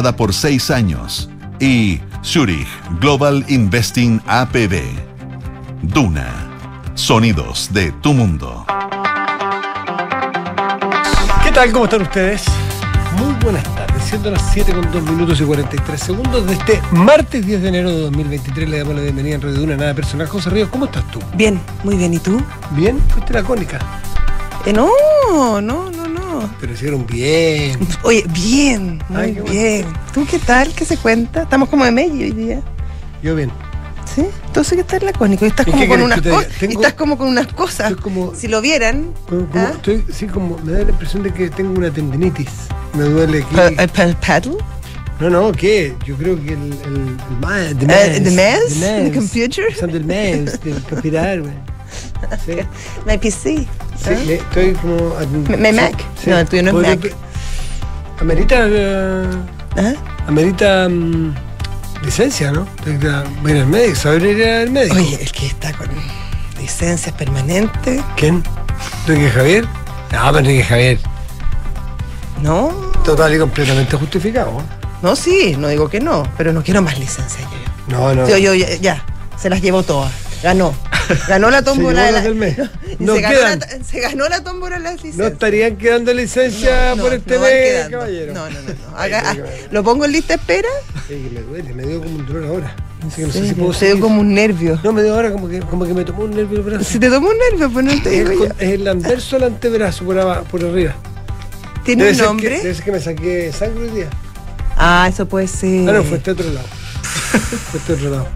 por seis años. Y Zurich Global Investing APB. Duna. Sonidos de tu mundo. ¿Qué tal? ¿Cómo están ustedes? Muy buenas tardes, siendo las 7 con 2 minutos y 43 segundos de este martes 10 de enero de 2023. Le damos la bienvenida en Radio Duna, nada personal. José Ríos, ¿cómo estás tú? Bien, muy bien. ¿Y tú? ¿Bien? Fuiste la cónica. Eh, no, no. Pero hicieron bien. Oye, bien, muy Ay, qué bueno. bien. ¿Tú qué tal? ¿Qué se cuenta? Estamos como de medio hoy día. Yo bien. ¿Sí? Entonces, ¿qué tal la cónica? Y estás ¿Y como con unas que cosas. Estás como con unas cosas. Como- Si lo vieran. Como- como- ¿ah? estoy, sí, como me da la impresión de que tengo una tendinitis. Me duele aquí. Pa- eh, pa- paddle? No, no, ¿qué? Yo creo que el, el, el the Eh, the mouse? the The computer? Usando el mouse, del computer, güey. Sí. My PC. Sí, ¿ah? le- estoy como. ¿Mi- mi Mac? No, el tuyo no es Mac. Amerita. eh, ¿Ah? amerita. mm, licencia, ¿no? Ir al médico, saber ir al médico. Oye, el que está con licencias permanentes, ¿Quién? ¿Enrique Javier? No, pero Enrique Javier. ¿no? Total y completamente justificado. No, sí, no digo que no, pero no quiero más licencias yo. No, no. Yo, yo, ya, ya, se las llevó todas. Ganó. Ganó la tómbola llevó de las la, del mes. y No se, ganó la, se ganó la tómbola de las No licencias. estarían quedando licencia No, por no, este no mes, caballero. No, no, no. no. Ay, ah. ¿Lo pongo en lista de espera? Sí, que me duele, me dio como un dolor ahora. Así que no sé Sí, si puedo te dio como un nervio. No, me dio ahora como que, como que me tomó un nervio el brazo. Si te tomó un nervio, pues no te es, digo el, yo. es el anverso del antebrazo por, abajo, por arriba. ¿Tiene Debe un nombre? Que, debe ser que me saqué sangre hoy día. Ah, eso puede ser. Ah, no, fue este otro lado. fue este otro lado.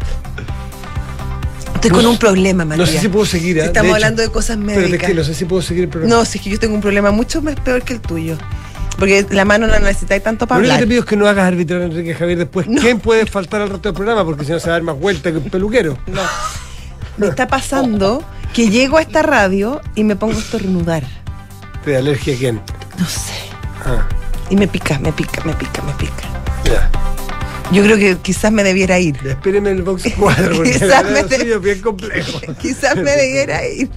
Estoy no con un problema, Matías. No sé si puedo seguir. ¿eh? Estamos hablando de cosas Pero es médicas. que no sé si puedo seguir el programa. No, si es que yo tengo un problema mucho más peor que el tuyo. Porque la mano no necesitáis tanto Lo para que hablar. te pido es que no hagas arbitrar a Enrique Javier después. No. ¿Quién puede faltar al resto del programa? Porque si no se va a dar más vuelta que un peluquero. No. Me está pasando que llego a esta radio y me pongo a estornudar. ¿Te da alergia a quién? No sé. Ah, Y me pica, me pica, me pica, me pica. ya. Yo creo que quizás me debiera ir. En el box 4 porque Quizás me es bien complejo. quizás me debiera ir.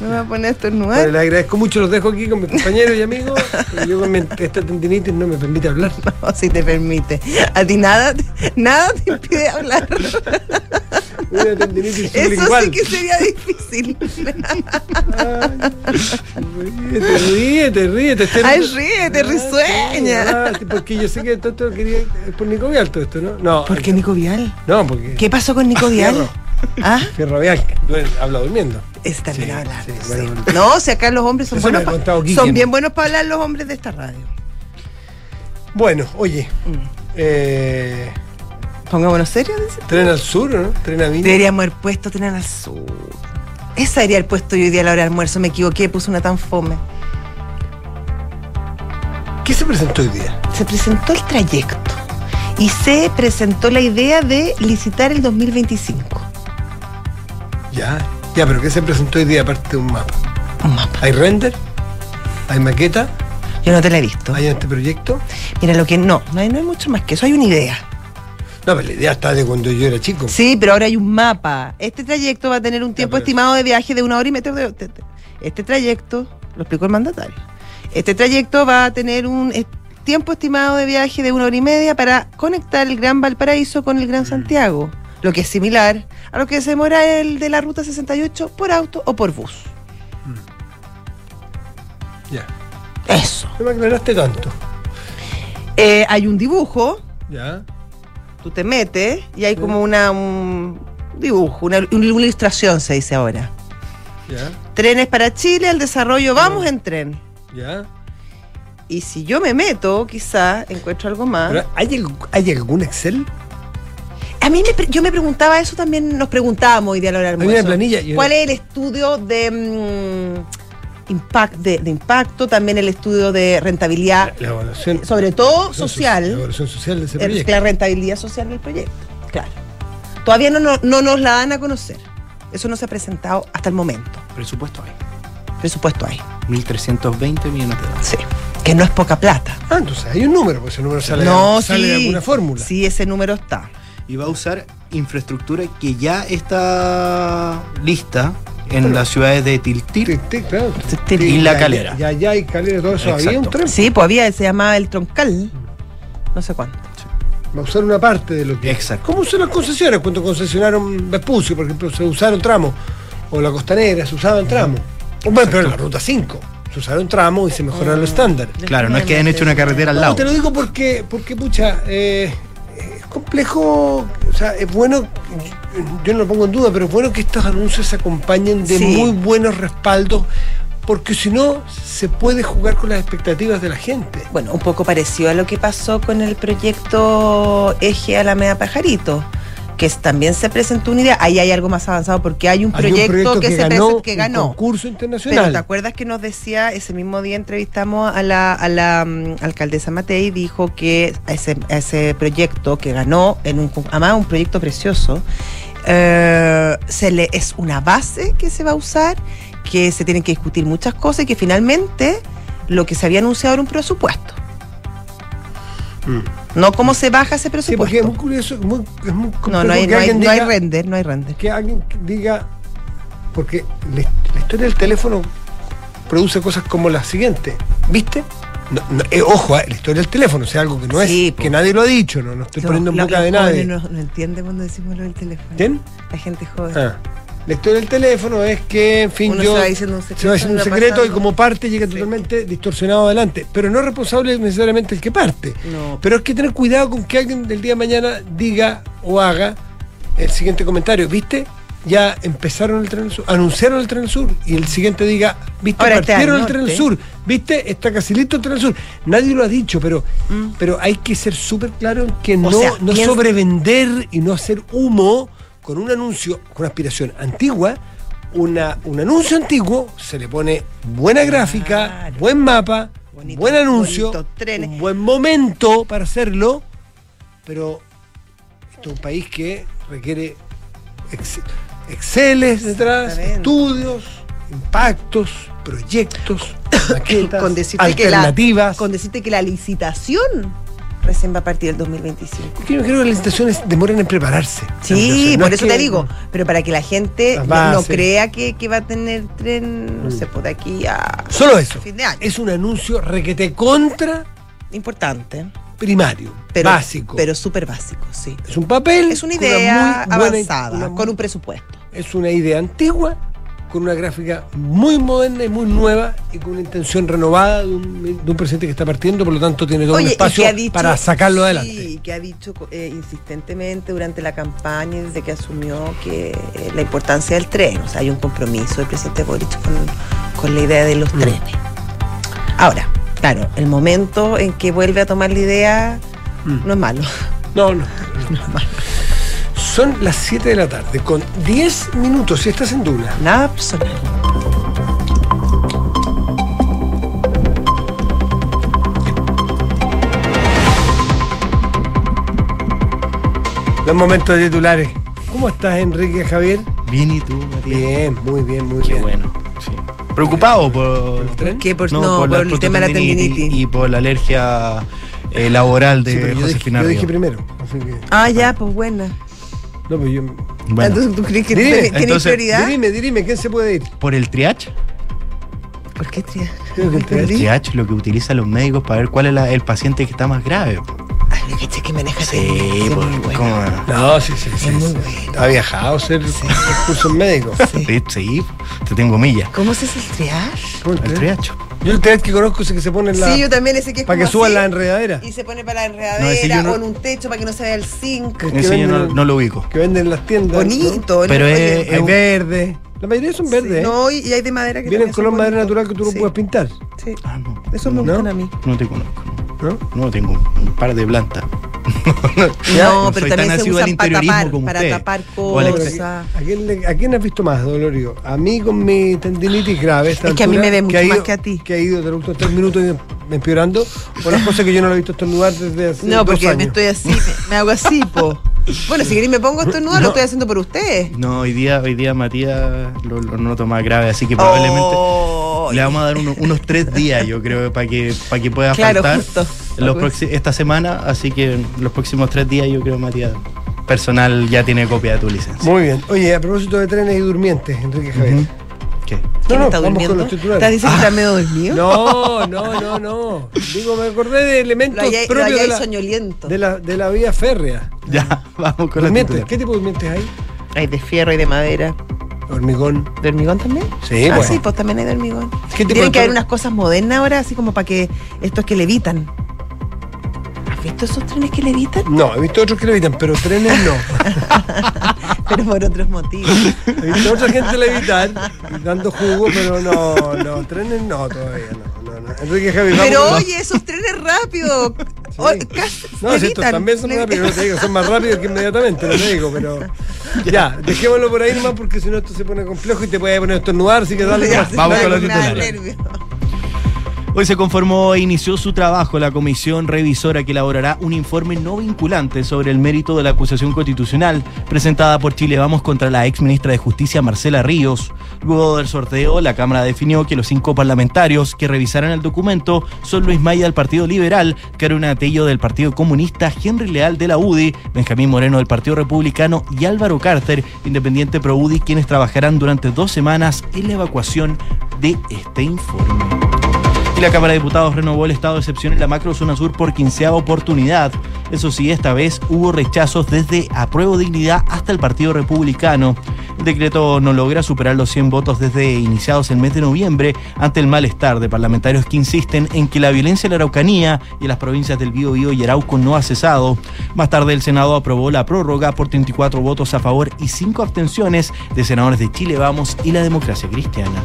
Me voy a poner estornudar. le agradezco mucho, los dejo aquí con mis compañeros y amigos. Yo con mi- esta tendinitis no me permite hablar. No, si te permite. A ti nada, nada te impide hablar. Una tendinitis Eso sí que sería difícil. Ríete, ríete, ríete. Este- Ay, ríete, risueña. Ah, porque yo sé que todo esto quería es por Nico Vial todo esto, ¿no? No. ¿Por qué Nico Vial? No, porque. ¿Qué pasó con Nico Vial? ¿Ah? Fierro Vial, habla durmiendo. Ese también Sí, habla. sí, sí. bueno. No, si acá los hombres son buenos. pa- son bien buenos para hablar los hombres de esta radio. Bueno, oye. Mm. Eh, Pongámonos serios, dice. tren al sur, ¿no? Tren a Viña. Deberíamos haber puesto Tren al Sur. Esa sería el puesto yo hoy día a la hora de almuerzo. Me equivoqué, puse una tan fome. ¿Qué se presentó hoy día? Se presentó el trayecto y se presentó la idea de licitar el 2025. Ya. Ya, pero ¿qué se presentó hoy día aparte de un mapa? Un mapa. ¿Hay render? ¿Hay maqueta? Yo no te la he visto. ¿Hay este proyecto? Mira, lo que no, no hay, no hay mucho más que eso. Hay una idea. No, pero la idea está de cuando yo era chico. Sí, pero ahora hay un mapa. Este trayecto va a tener un tiempo estimado de viaje de una hora y media. Este trayecto, lo explicó el mandatario, este trayecto va a tener un tiempo estimado de viaje de una hora y media para conectar el Gran Valparaíso con el Gran Mm. Santiago, lo que es similar a lo que se demora el de la Ruta 68 por auto o por bus. Ya. Eso. No me aclaraste tanto. Eh, hay un dibujo, Ya. Tú te metes y hay como una, un dibujo, una, una ilustración se dice ahora. Trenes para Chile, el desarrollo, vamos en tren. Ya. Y si yo me meto, quizá encuentro algo más. Pero, ¿hay, ¿Hay algún Excel? A mí me yo me preguntaba, eso también nos preguntábamos hoy día a y- ¿Cuál es el estudio de, mm, impact, de, de impacto, también el estudio de rentabilidad, La evaluación. sobre todo La social, evaluación social de ese eh, proyecto. la rentabilidad social del proyecto? Claro. Todavía no, no, no nos la dan a conocer. Eso no se ha presentado hasta el momento. Presupuesto hay. Presupuesto hay. 1.320 millones de dólares. Sí. Que no es poca plata. Ah, entonces hay un número, pues ese número sale, no, sale sí. de alguna fórmula. Sí, ese número está. Y va a usar infraestructura que ya está lista en Bueno. las ciudades de sí, claro. Y La Calera. Ya, ya hay calera, todo eso. Había un tren. Sí, pues había, se llamaba el troncal. no sé cuánto. Va a usar una parte de lo que. Exacto. ¿Cómo son las concesiones? Cuando concesionaron Vespucio, por ejemplo, se usaron tramos. O la costanera, se usaban tramos. O bueno, pero en la ruta 5. Se usaron tramos y se mejoraron los estándares. Claro, no es que hayan hecho una carretera al No, lado. te lo digo porque, porque pucha, eh, es complejo, o sea, es bueno, yo no lo pongo en duda, pero es bueno que estos anuncios se acompañen de Sí. muy buenos respaldos, porque si no, se puede jugar con las expectativas de la gente. Bueno, un poco parecido a lo que pasó con el proyecto Eje Alameda Pajarito, que también se presentó una idea. Ahí hay algo más avanzado porque hay un Hay un proyecto, que, se ganó presentó, que un ganó. concurso Pero internacional. ¿te acuerdas que nos decía, ese mismo día entrevistamos a la, a la mm, alcaldesa Matei, dijo que ese, ese proyecto que ganó, en un, además un proyecto precioso, eh, se le, es una base que se va a usar, que se tienen que discutir muchas cosas y que finalmente lo que se había anunciado era un presupuesto. No cómo se baja ese Mm. Sí, porque es presupuesto. muy curioso, muy, es muy no, no hay, no hay, no hay render, no hay render. que alguien diga, porque la, la historia del teléfono produce cosas como la siguiente, ¿viste? No, no, eh, ojo, eh, la historia del teléfono, o sea, algo que no Sí, es, po. que nadie lo ha dicho, no, no estoy poniendo en boca de nadie. No, no entiende cuando decimos lo del teléfono. ¿Quién? La gente joven. Ah, la historia del teléfono es que, en fin, Uno yo. se va diciendo un secreto, se va diciendo un secreto y como parte llega Sí. totalmente distorsionado adelante. Pero no es responsable necesariamente el que parte. No. Pero hay que tener cuidado con que alguien del día de mañana diga o haga el siguiente comentario. ¿Viste? Ya empezaron el tren sur, anunciaron el tren sur. Y el siguiente diga, ¿viste? Ahora este Partieron el tren sur. ¿Viste? Está casi listo el tren sur. Nadie lo ha dicho, pero, Mm. pero hay que ser súper claro en que no, sea, no sobrevender y no hacer humo con un anuncio, con una aspiración antigua. Una, un anuncio antiguo se le pone buena gráfica, Claro. buen mapa, Bonito- buen anuncio, un buen momento para hacerlo, pero esto es un país que requiere ex- Exceles detrás, estudios, impactos, proyectos, maquetas, con decirte que la, alternativas. con decirte que la licitación recién va a partir del 2025. Porque yo creo que las licitaciones demoran en prepararse. Sí, No por es eso que- te digo, pero para que la gente no, crea que, que va a tener tren, no Mm. sé, por de aquí a Solo eso. fin de año. Es un anuncio requete contra importante, primario, pero básico. pero súper básico, sí. es un papel. Es una idea muy buena- avanzada, una- con un presupuesto. Es una idea antigua, con una gráfica muy moderna y muy nueva y con una intención renovada de un, de un presidente que está partiendo, por lo tanto tiene todo un Oye, y espacio dicho- para sacarlo adelante. Sí, que ha dicho eh, insistentemente durante la campaña, desde que asumió que eh, la importancia del tren, o sea, hay un compromiso del presidente Boric con, con la idea de los Mm. trenes. Ahora, claro, el momento en que vuelve a tomar la idea Mm. no es malo. No, no. Son las 7 de la tarde, con 10 minutos, si estás en Duna. Nada personal. Los momentos de titulares. ¿Cómo estás, Enrique Javier? Bien, ¿y tú, Matías? Bien, muy bien, muy Qué bien. bueno. sí. Preocupado por, el tren? ¿Por qué? Por- no, por el tema de la tendinitis. y por la alergia eh, laboral de Sí, pero yo, dije, Josefina yo dije primero. Así que, Ah, ya, pues buena. No, pues yo. Bueno, Entonces, ¿tú crees que Dime, tiene, prioridad? Dime, dime, ¿quién se puede ir? por el triage, ¿Por qué tía? Creo que el triage. triage lo que utilizan los médicos para ver cuál es la- el paciente que está más grave. Ay, lo que que maneja Sí, es pues. ¿cómo? No, sí, sí, sí. Es muy sí. bueno. Ha viajado a hacer cursos médicos. Sí, sí, te tengo millas. ¿Cómo se hace el triage? ¿Cómo el El triage? triage. Yo el que conozco es el que se pone en la. Sí, yo también ese que es para que suban así, la enredadera. Y se pone para la No, enredadera no- o en un techo para que no se vea el zinc. Que Ese yo no, venden- no lo ubico. Que venden en las tiendas. Bonito. ¿no? Pero es- ¿no? Verde. La mayoría son verdes. sí, ¿eh? No, y hay de madera que Vienen también color madera natural que tú lo Sí, puedes pintar. Sí, Ah, no. eso me ¿No? gustan a mí. No te conozco. No, ¿No? no tengo un par de plantas. No, pero soy también tan se usan para tapar, para usted. tapar cosas. ¿A quién, le- a quién has visto más, Dolorio? A mí con mi tendinitis grave. esta Es que a mí me ve mucho más que a ti. Que ha ido de los últimos tres minutos empeorando. O las cosas que yo no lo he visto estornudar desde hace No, dos porque años. me estoy así, me, me hago así, po. Bueno, si queréis me pongo esto nudo, No. lo estoy haciendo por ustedes. No, hoy día, hoy día Matías lo, lo noto más grave, así que probablemente Oh, le vamos a dar uno- unos tres días, yo creo, para que, para que pueda Claro, faltar justo. Los esta semana, así que los próximos tres días yo creo Matías personal ya tiene copia de tu licencia. Muy bien. Oye, a propósito de trenes y durmientes, Enrique Javier. Ujú. ¿Qué? ¿Quién no, está vamos con durmiendo? los titulares. ¿Estás diciendo que está medio dormido? No, no, no, no. Digo, me acordé de elementos Lo hay, propios hay de la, soñoliento. de, la, de la vía férrea. Ya, vamos con titular. ¿Qué tipo de durmientes hay? Hay de fierro y de madera. Hormigón. ¿De hormigón también? Sí, ah, bueno. sí, pues también hay de hormigón. ¿Qué tipo Tienen de que haber unas cosas modernas ahora, así como para que estos que levitan. ¿Has visto esos trenes que levitan? No, he visto otros que levitan, pero trenes no. Pero por otros motivos. He visto otra gente levitar, dando jugo, pero no, no, trenes no, todavía no. no, no. Enrique Javi, vamos Pero oye, esos trenes rápidos. O- casi No, levitan. también son rápidos, no te digo, son más rápidos que inmediatamente, no te digo, pero. Ya, dejémoslo por ahí nomás porque si no esto se pone complejo y te puede poner a estornudar, así que dale Ya, Vamos con los titulares. Hoy se conformó e inició su trabajo la comisión revisora que elaborará un informe no vinculante sobre el mérito de la acusación constitucional presentada por Chile Vamos contra la ex ministra de Justicia Marcela Ríos. Luego del sorteo, la Cámara definió que los cinco parlamentarios que revisarán el documento son Luis Maya del Partido Liberal, Carolina Tello del Partido Comunista, Henry Leal de la UDI, Benjamín Moreno del Partido Republicano y Álvaro Carter, independiente pro UDI, quienes trabajarán durante dos semanas en la evacuación de este informe. Y la Cámara de Diputados renovó el estado de excepción en la macrozona sur por quinceava oportunidad. Eso sí, esta vez hubo rechazos desde Apruebo Dignidad hasta el Partido Republicano. El decreto no logra superar los 100 votos desde iniciados el mes de noviembre ante el malestar de parlamentarios que insisten en que la violencia en la Araucanía y en las provincias del Bío y Arauco no ha cesado. Más tarde el Senado aprobó la prórroga por 34 votos a favor y 5 abstenciones de senadores de Chile Vamos y la Democracia Cristiana.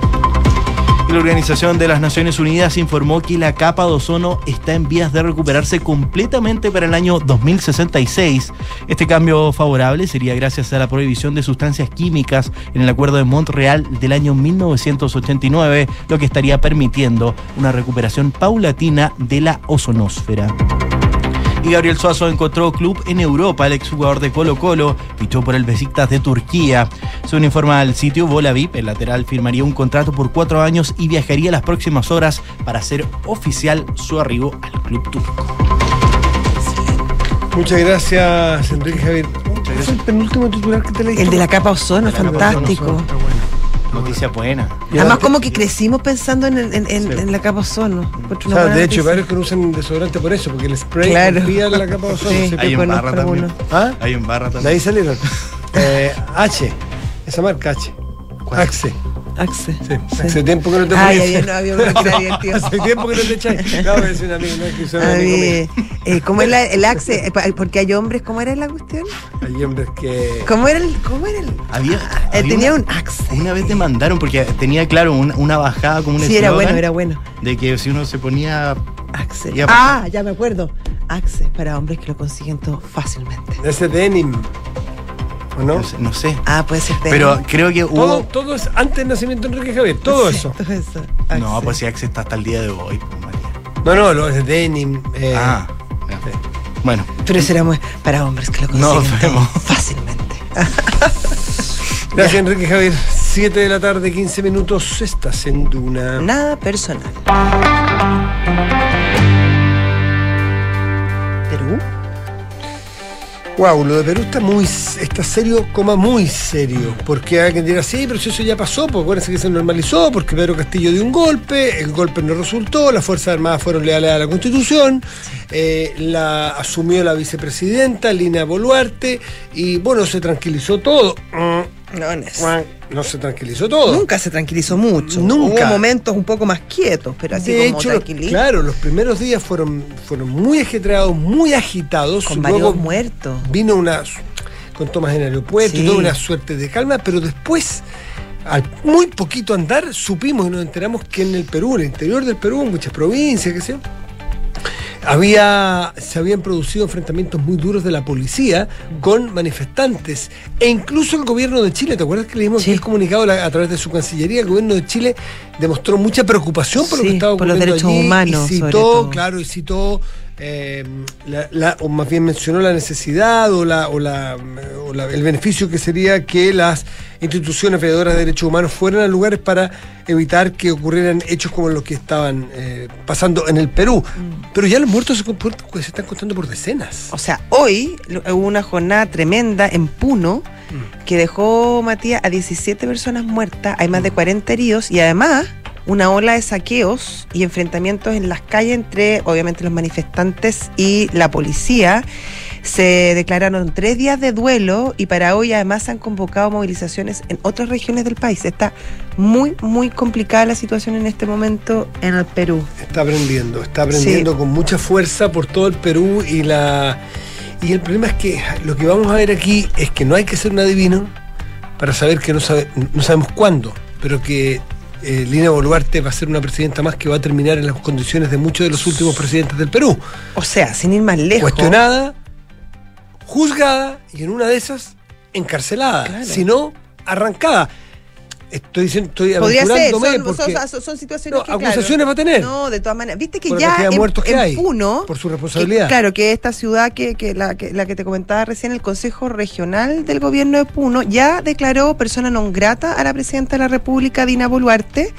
La Organización de las Naciones Unidas informó que la capa de ozono está en vías de recuperarse completamente para el año 2066. Este cambio favorable sería gracias a la prohibición de sustancias químicas en el Acuerdo de Montreal del año 1989, lo que estaría permitiendo una recuperación paulatina de la ozonosfera. Y Gabriel Suazo encontró club en Europa. El exjugador de Colo Colo fichó por el Besiktas de Turquía. Según informa el sitio Bola VIP, el lateral firmaría un contrato por cuatro años y viajaría las próximas horas para hacer oficial su arribo al club turco. Muchas gracias, Enrique Javier. Es el penúltimo titular que te leí. El de la capa ozono, fantástico. Noticia buena. Además, como que crecimos pensando en, el- en- en- en la capa ozono. O sea, de hecho, varios que no usan desodorante por eso, porque el spray Claro. la capa de ozono. Sí. sí. Hay en conozco barra también. ¿Ah? Hay en barra De también. ahí salieron. Eh, H, esa marca H. ¿Cuál? Axe. Axe. Sí. Hace tiempo que no te Ay, había, no, había uno que era bien tío. Hace tiempo que no te echas. Acabo de decir un amigo, no es que soy amigo mí, mío. eh, ¿Cómo es la- el axe? Eh, Porque hay hombres, ¿cómo era la cuestión? Hay hombres que. ¿Cómo era el.? ¿Cómo era el.? Había, Eh, había tenía una- un axe. Una vez demandaron porque tenía, claro, una, una bajada como un Sí, era bueno, era bueno. De que si uno se ponía. Axe. Ya Ah, ya me acuerdo. Axe para hombres que lo consiguen todo fácilmente. Ese denim. ¿O no? No sé. no sé. Ah, puede ser Pero creo que Todo, hubo. todo es antes del nacimiento de Enrique Javier, todo Sí, eso. Todo eso. No, Axe. pues si Axe está hasta el día de hoy, pues, María. No, no, lo es denim. eh, ah, ya. sí. bueno. Pero eso era muy- para hombres que lo consiguen todo fácilmente. Gracias, Enrique Javier. 7 de la tarde, 15 minutos. Estás en Duna. Nada personal. Wow, lo de Perú está muy está serio, coma muy serio. Porque hay quien dirá, sí, pero eso ya pasó, pues acuérdense que se normalizó, porque Pedro Castillo dio un golpe, el golpe no resultó, las Fuerzas Armadas fueron leales a la Constitución, eh, la asumió la vicepresidenta, Lina Boluarte, y bueno, se tranquilizó todo. Mm, No, no es- No se tranquilizó todo. Nunca se tranquilizó mucho. Nunca. Hubo momentos un poco más quietos, pero así de como hecho, tranquilito. claro, los primeros días fueron, fueron muy ajetreados, muy agitados. Con Luego varios muertos. vino una con tomas en el aeropuerto y Sí. toda una suerte de calma, pero después, al muy poquito andar, supimos y nos enteramos que en el Perú, en el interior del Perú, en muchas provincias, qué sé yo, había, se habían producido enfrentamientos muy duros de la policía con manifestantes e incluso el gobierno de Chile, ¿te acuerdas que leímos Sí. que el comunicado a través de su cancillería? El gobierno de Chile demostró mucha preocupación por lo que estaba por los ocurriendo derechos allí humanos, y sobre citó, todo. claro, y citó eh, la- la- o más bien mencionó la necesidad o, la, o, la, o la- el beneficio que sería que las instituciones veedoras de derechos humanos fueran a lugares para evitar que ocurrieran hechos como los que estaban eh, pasando en el Perú. Mm. Pero ya los muertos se, compuer- se están contando por decenas. O sea, hoy hubo una jornada tremenda en Puno que dejó, Matías, a 17 personas muertas, hay más de 40 heridos y además una ola de saqueos y enfrentamientos en las calles entre, obviamente, los manifestantes y la policía. Se declararon tres días de duelo y para hoy además se han convocado movilizaciones en otras regiones del país. Está muy, muy complicada la situación en este momento en el Perú. Está aprendiendo, está aprendiendo Sí. con mucha fuerza por todo el Perú y la y el problema es que lo que vamos a ver aquí es que no hay que ser un adivino para saber que no, sabe- no sabemos cuándo, pero que eh, Lina Boluarte va a ser una presidenta más que va a terminar en las condiciones de muchos de los últimos presidentes del Perú. O sea, sin ir más lejos. Cuestionada, juzgada y en una de esas encarcelada, Claro. si no arrancada. Estoy diciendo, estoy Podría ser, son, porque son- son- son situaciones No, que, claro, acusaciones va a tener. No, de todas maneras. Viste que Por ya en, muertos que en hay, Puno, por su que- responsabilidad. claro, que esta ciudad que, que la, que la que te comentaba recién, el Consejo Regional del Gobierno de Puno, ya declaró persona non grata a la presidenta de la República, Dina Boluarte,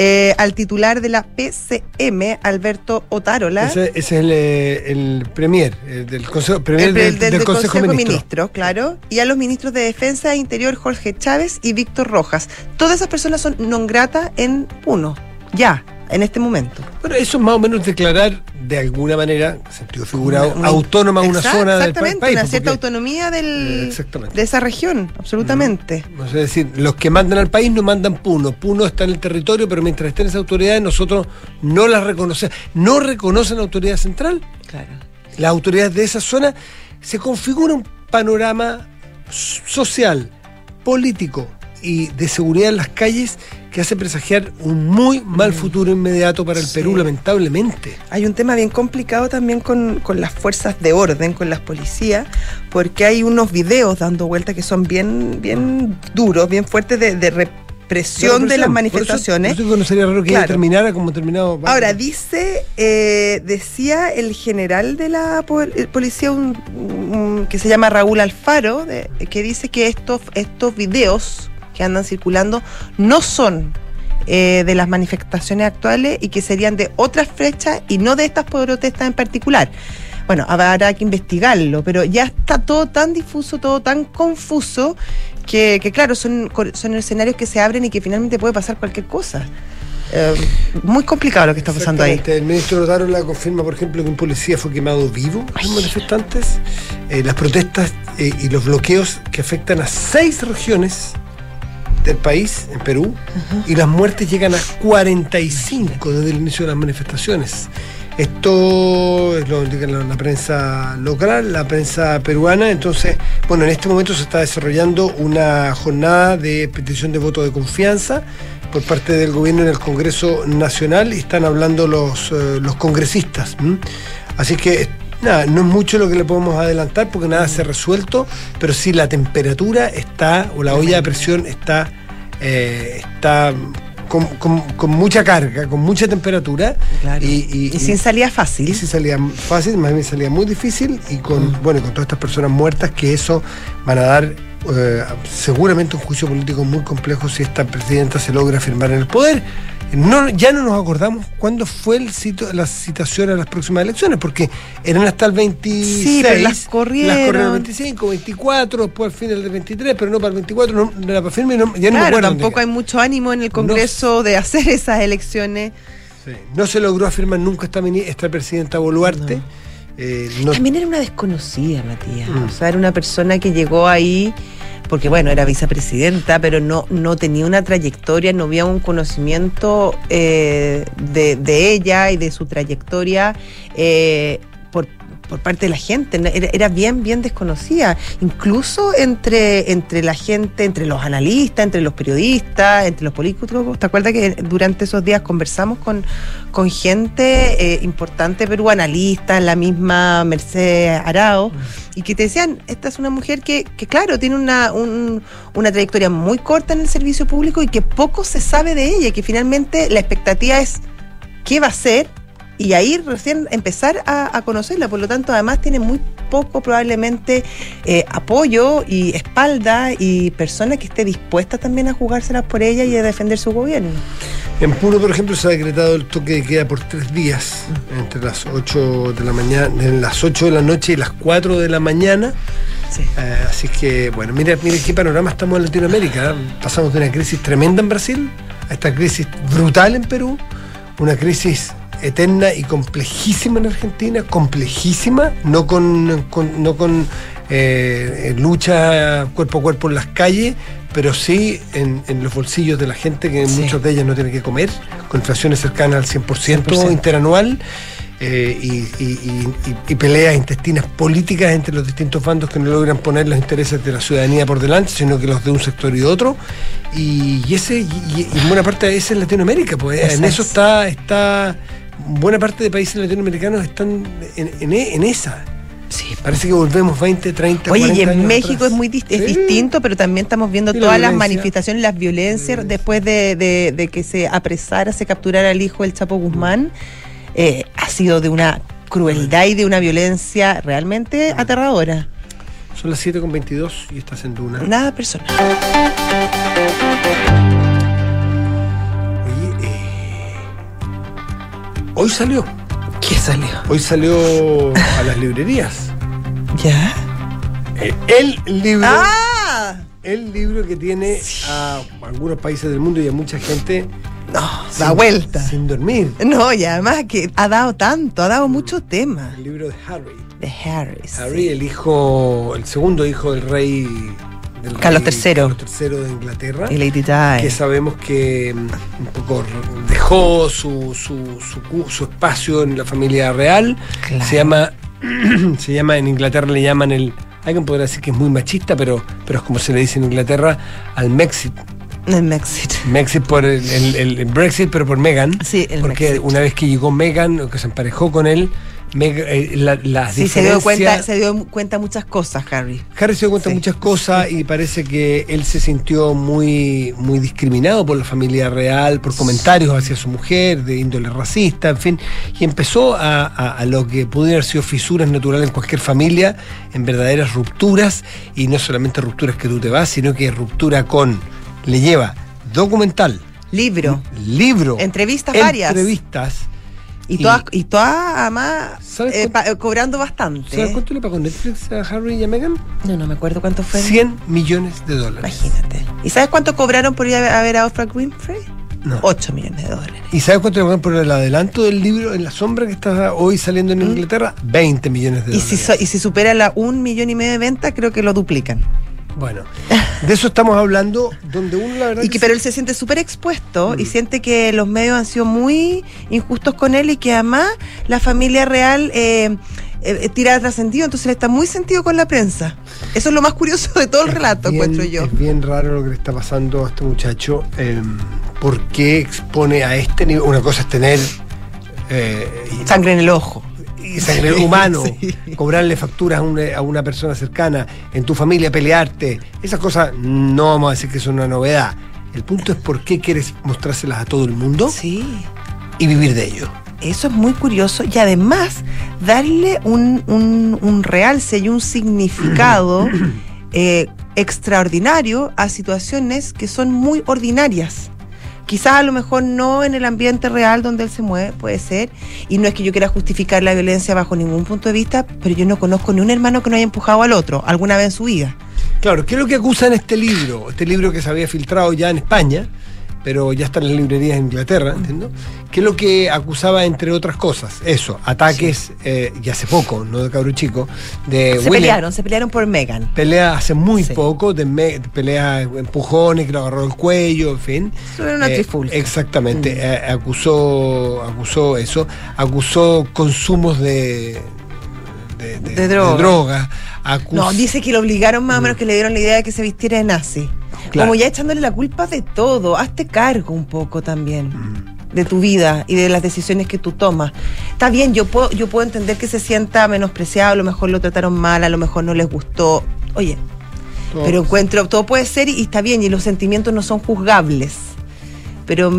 eh, al titular de la PCM, Alberto Otárola. Ese, ese es el, eh, el premier eh, del Consejo, premier El del, del, del del Consejo, Consejo, de de Ministros. Ministros, claro, y a los ministros de Defensa e Interior Jorge Chávez y Víctor Rojas. Todas esas personas son non grata en Puno, ya, en este momento. Bueno, eso es más o menos declarar de alguna manera, en sentido figurado, Una- una- autónoma una zona del pa- Exactamente, país. una cierta autonomía del, Eh, exactamente. de esa región, absolutamente. no sé, es decir, los que mandan al país no mandan Puno. Puno está en el territorio, pero mientras estén esas autoridades, nosotros no las reconocemos. No reconocen la autoridad central. Claro. las autoridades de esa zona, se configura un panorama social, político y de seguridad en las calles que hace presagiar un muy mal futuro inmediato para el Sí. Perú, lamentablemente. Hay un tema bien complicado también con, con las fuerzas de orden, con las policías, porque hay unos videos dando vuelta que son bien, bien duros, bien fuertes de, de represión de las Por eso- manifestaciones. Por eso, sería raro que Claro. terminara como terminado. Ahora, dice, eh, decía el general de la pol- eh, policía, un- un- que se llama Raúl Alfaro, de- que dice que estos, estos videos que andan circulando no son eh, de las manifestaciones actuales y que serían de otras fechas y no de estas protestas en particular. Bueno, habrá que investigarlo, pero ya está todo tan difuso, todo tan confuso, que, que claro, son, son escenarios que se abren y que finalmente puede pasar cualquier cosa. Eh, muy complicado lo que está pasando ahí. El ministro Notaro la confirma, por ejemplo, que un policía fue quemado vivo por los manifestantes. Eh, las protestas eh, y los bloqueos que afectan a seis regiones del país, en Perú, y las muertes llegan a 45 desde el inicio de las manifestaciones. Esto es lo indica la, la prensa local, la prensa peruana. Entonces, bueno, en este momento se está desarrollando una jornada de petición de voto de confianza por parte del gobierno en el Congreso Nacional y están hablando los, eh, los congresistas. ¿m? Así que, nada, no es mucho lo que le podemos adelantar porque nada se ha resuelto, pero sí la temperatura está, o la olla de presión está, eh, está con, con- con mucha carga, con mucha temperatura. Claro. Y, y- Y sin salida y fácil. si salía fácil, más bien salía muy difícil y con, Mm. bueno, con todas estas personas muertas que eso van a dar eh, seguramente un juicio político muy complejo si esta presidenta se logra firmar en el poder. No, ya no nos acordamos cuándo fue el la citación a las próximas elecciones, porque eran hasta el 26. Sí, pero las corrieron. Las corrieron el 25, 24, después al final del 23, pero no para el 24, no, no era para firme, no, ya no me Claro, acuerdo. tampoco hay mucho ánimo en el Congreso de hacer esas elecciones. Sí. No se logró afirmar nunca esta, esta presidenta Boluarte. Eh, no- También era una desconocida, Matías. Mm. O sea, era una persona que llegó ahí porque, bueno, era vicepresidenta, pero no, no tenía una trayectoria, no había un conocimiento eh, de, de ella y de su trayectoria eh, por, parte de la gente. No, Era, era bien, bien desconocida. Incluso entre, entre la gente, entre los analistas, entre los periodistas, entre los políticos. ¿Te acuerdas que durante esos días conversamos con, con gente eh, importante Perú, analistas, la misma Mercedes Arao, y que te decían, esta es una mujer que, que claro, tiene una, un- una trayectoria muy corta en el servicio público y que poco se sabe de ella, que finalmente la expectativa es qué va a hacer y ahí recién empezar a, a conocerla. Por lo tanto, además tiene muy poco probablemente eh, apoyo y espalda y personas que esté dispuesta también a jugárselas por ella y a defender su gobierno. En Puno, por ejemplo, se ha decretado el toque de queda por tres días, entre las 8 de la mañana, en las 8 de la noche y las 4 de la mañana. Sí. Eh, así que, bueno, mira, mira qué panorama estamos en Latinoamérica. Pasamos de una crisis tremenda en Brasil a esta crisis brutal en Perú, una crisis eterna y complejísima en Argentina, complejísima, no con, con- no con eh, lucha cuerpo a cuerpo en las calles, pero sí en, en los bolsillos de la gente, que Sí. muchos de ellas no tienen que comer, con inflaciones cercanas al 100%, 100%. interanual. eh, y, y- y- peleas intestinas políticas entre los distintos bandos que no logran poner los intereses de la ciudadanía por delante, sino que los de un sector y otro. Y, ese, y, en buena parte de ese es Latinoamérica, pues en Exacto. eso está, está, buena parte de países latinoamericanos están en, en- en esa. Sí. Parece que volvemos 20, 30, Oye, y 40 en años México atrás. es muy dis- es Sí. distinto, pero también estamos viendo la todas las manifestaciones, las violencias, después de, de- de que se apresara, se capturara al hijo del Chapo Guzmán, eh, ha sido de una crueldad y de una violencia realmente aterradora. Son las 7.22 y estás en Duna. Nada personal. Hoy salió. ¿Qué salió? Hoy salió a las librerías. ¿Ya? Eh, el libro. ¡Ah! El libro que tiene a algunos países del mundo y a mucha gente No, sin- da vuelta. Sin dormir. No, y además que ha dado tanto, ha dado muchos temas. El libro de Harry. De Harris. Harry, el hijo, el segundo hijo del rey. Del Carlos III. Carlos III de Inglaterra. Y Lady Di. que sabemos que mm, un poco dejó su, su, su, su espacio en la familia real. Claro. Se llama, se llama, en Inglaterra le llaman el, alguien podrá decir que es muy machista, pero, pero es como se le dice en Inglaterra, al Mexit. El Mexit. Mexit por el, el- el Brexit, pero por Meghan. Sí, el Porque Mexit. una vez que llegó Meghan, o que se emparejó con él, Eh, la, las Sí, se dio cuenta, se dio cuenta muchas cosas, Harry. Harry se dio cuenta Sí. muchas cosas y parece que él se sintió muy, muy discriminado por la familia real, por comentarios hacia su mujer, de índole racista, en fin, y empezó a, a- a lo que pudiera haber sido fisuras naturales en cualquier familia, en verdaderas rupturas, y no solamente rupturas que tú te vas, sino que ruptura con, le lleva documental, Libro. libro, Entrevistas varias. entrevistas. Y, todas, y todas, además, ¿Sabes eh, cuánto- pa- eh, cobrando bastante. ¿Sabes cuánto le pagó Netflix a Harry y a Meghan? No, no me acuerdo cuánto fue. 100 millones de dólares. Imagínate. ¿Y sabes cuánto cobraron por ir a ver a Oprah Winfrey? No. 8 millones de dólares. ¿Y sabes cuánto le pagan por el adelanto del libro En la sombra que está hoy saliendo en Inglaterra? 20 millones de Mm. Y si, dólares. so- y si supera la un millón y medio de ventas, creo que lo duplican. Bueno, de eso estamos hablando, donde uno la verdad Y que, que pero él se- siente súper expuesto Mm. y siente que los medios han sido muy injustos con él y que además la familia real eh, eh, tira trascendido, entonces él está muy sentido con la prensa. Eso es lo más curioso de todo el relato, bien- encuentro yo. Es bien raro lo que le está pasando a este muchacho. eh, ¿Por qué expone a este nivel? Una cosa es tener eh, Sangre en el ojo. Y sangre humano, Sí. cobrarle facturas a una, a una persona cercana, en tu familia pelearte, esas cosas no vamos a decir que son una novedad. El punto es por qué quieres mostrárselas a todo el mundo Sí. y vivir de ello. Eso es muy curioso y además darle un, un, un realce y un significado eh, extraordinario a situaciones que son muy ordinarias. Quizás a lo mejor no en el ambiente real donde él se mueve, puede ser. Y no es que yo quiera justificar la violencia bajo ningún punto de vista, pero yo no conozco ni un hermano que no haya empujado al otro alguna vez en su vida. Claro, ¿qué es lo que acusan este libro? Este libro que se había filtrado ya en España, pero ya está en las librerías en Inglaterra, entiendo. ¿Qué es lo que acusaba, entre otras cosas? Eso, ataques, eh, y hace poco, no de cabro chico, de se William. pelearon, se pelearon por Megan. Pelea hace muy Sí. poco, de me- pelea empujones, que lo agarró el cuello, en fin. Eso era una Eh, trifulca. Exactamente, Mm. eh, acusó, acusó eso, acusó consumos de, de, De droga. droga, acus- No, dice que lo obligaron más o menos que le dieron la idea de que se vistiera de nazi. Claro. Como ya echándole la culpa de todo. Hazte cargo un poco también de tu vida y de las decisiones que tú tomas. Está bien, yo puedo, yo puedo entender que se sienta menospreciado, a lo mejor lo trataron mal, a lo mejor no les gustó. Oye, todo- pero encuentro, todo puede ser y está bien, y los sentimientos no son juzgables. Pero,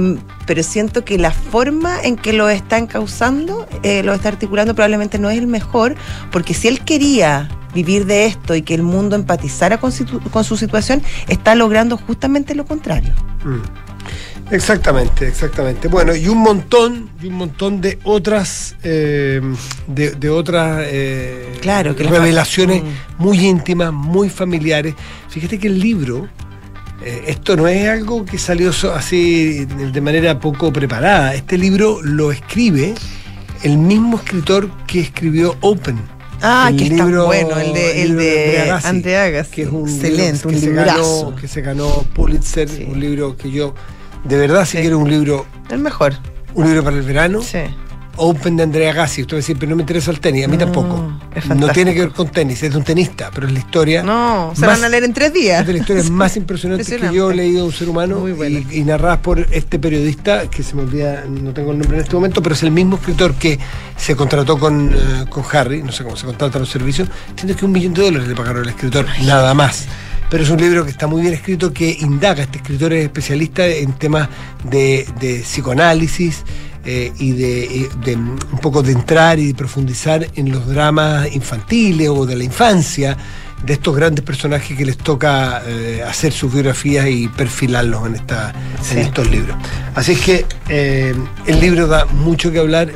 pero siento que la forma en que lo está encauzando, eh, lo está articulando, probablemente no es el mejor, porque si él quería vivir de esto y que el mundo empatizara con, situ- con su situación, está logrando justamente lo contrario. Mm. Exactamente, exactamente. Bueno, y un montón, y un montón de otras, eh, de, de otras eh, Claro, que revelaciones falta- muy íntimas, muy familiares. Fíjate que el libro, eh, esto no es algo que salió así de manera poco preparada. Este libro lo escribe el mismo escritor que escribió Open. Ah, El que está libro- bueno, el de, el de Agassi, Andrea Agassi. que es un excelente, un que se ganó, que se ganó Pulitzer, Sí. un libro que yo de verdad si Sí. quiero un libro, El mejor. un libro para el verano, Sí. Open de Andrea Gassi. Usted va a decir, pero no me interesa el tenis, a mí No, tampoco. No tiene que ver con tenis, es de un tenista, pero es la historia. No, se más- van a leer en tres días. Es de las historias más impresionantes que yo he Impresionante. leído de un ser humano y, y narradas por este periodista que se me olvida, no tengo el nombre en este momento, pero es el mismo escritor que se contrató con, eh, con Harry, no sé cómo se contratan los servicios, entiendo que un millón de dólares le pagaron al escritor, nada más. Pero es un libro que está muy bien escrito, que indaga, este escritor es especialista en temas de, de psicoanálisis eh, y de, y de, un poco de entrar y de profundizar en los dramas infantiles o de la infancia de estos grandes personajes que les toca eh, hacer sus biografías y perfilarlos en, esta, Sí. en estos libros. Así es que eh, el libro da mucho que hablar,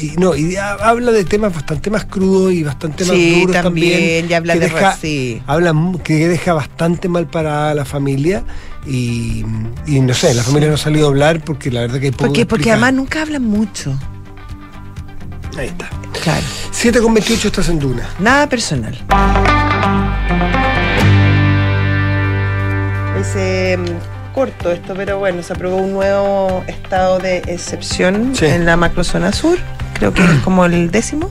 y, no, y ha- habla de temas bastante más crudos y bastante más Sí, duros también, también. y habla que de deja, sí. habla que deja bastante mal parada a la familia y, y no sé, la familia no ha salido a hablar porque la verdad que hay poco Porque, que porque además nunca hablan mucho. Ahí está. Claro. 7 con 28 estás en Duna. Nada personal. Es eh, corto esto, pero bueno, se aprobó un nuevo estado de excepción Sí. en la macrozona sur. Creo que es como el décimo,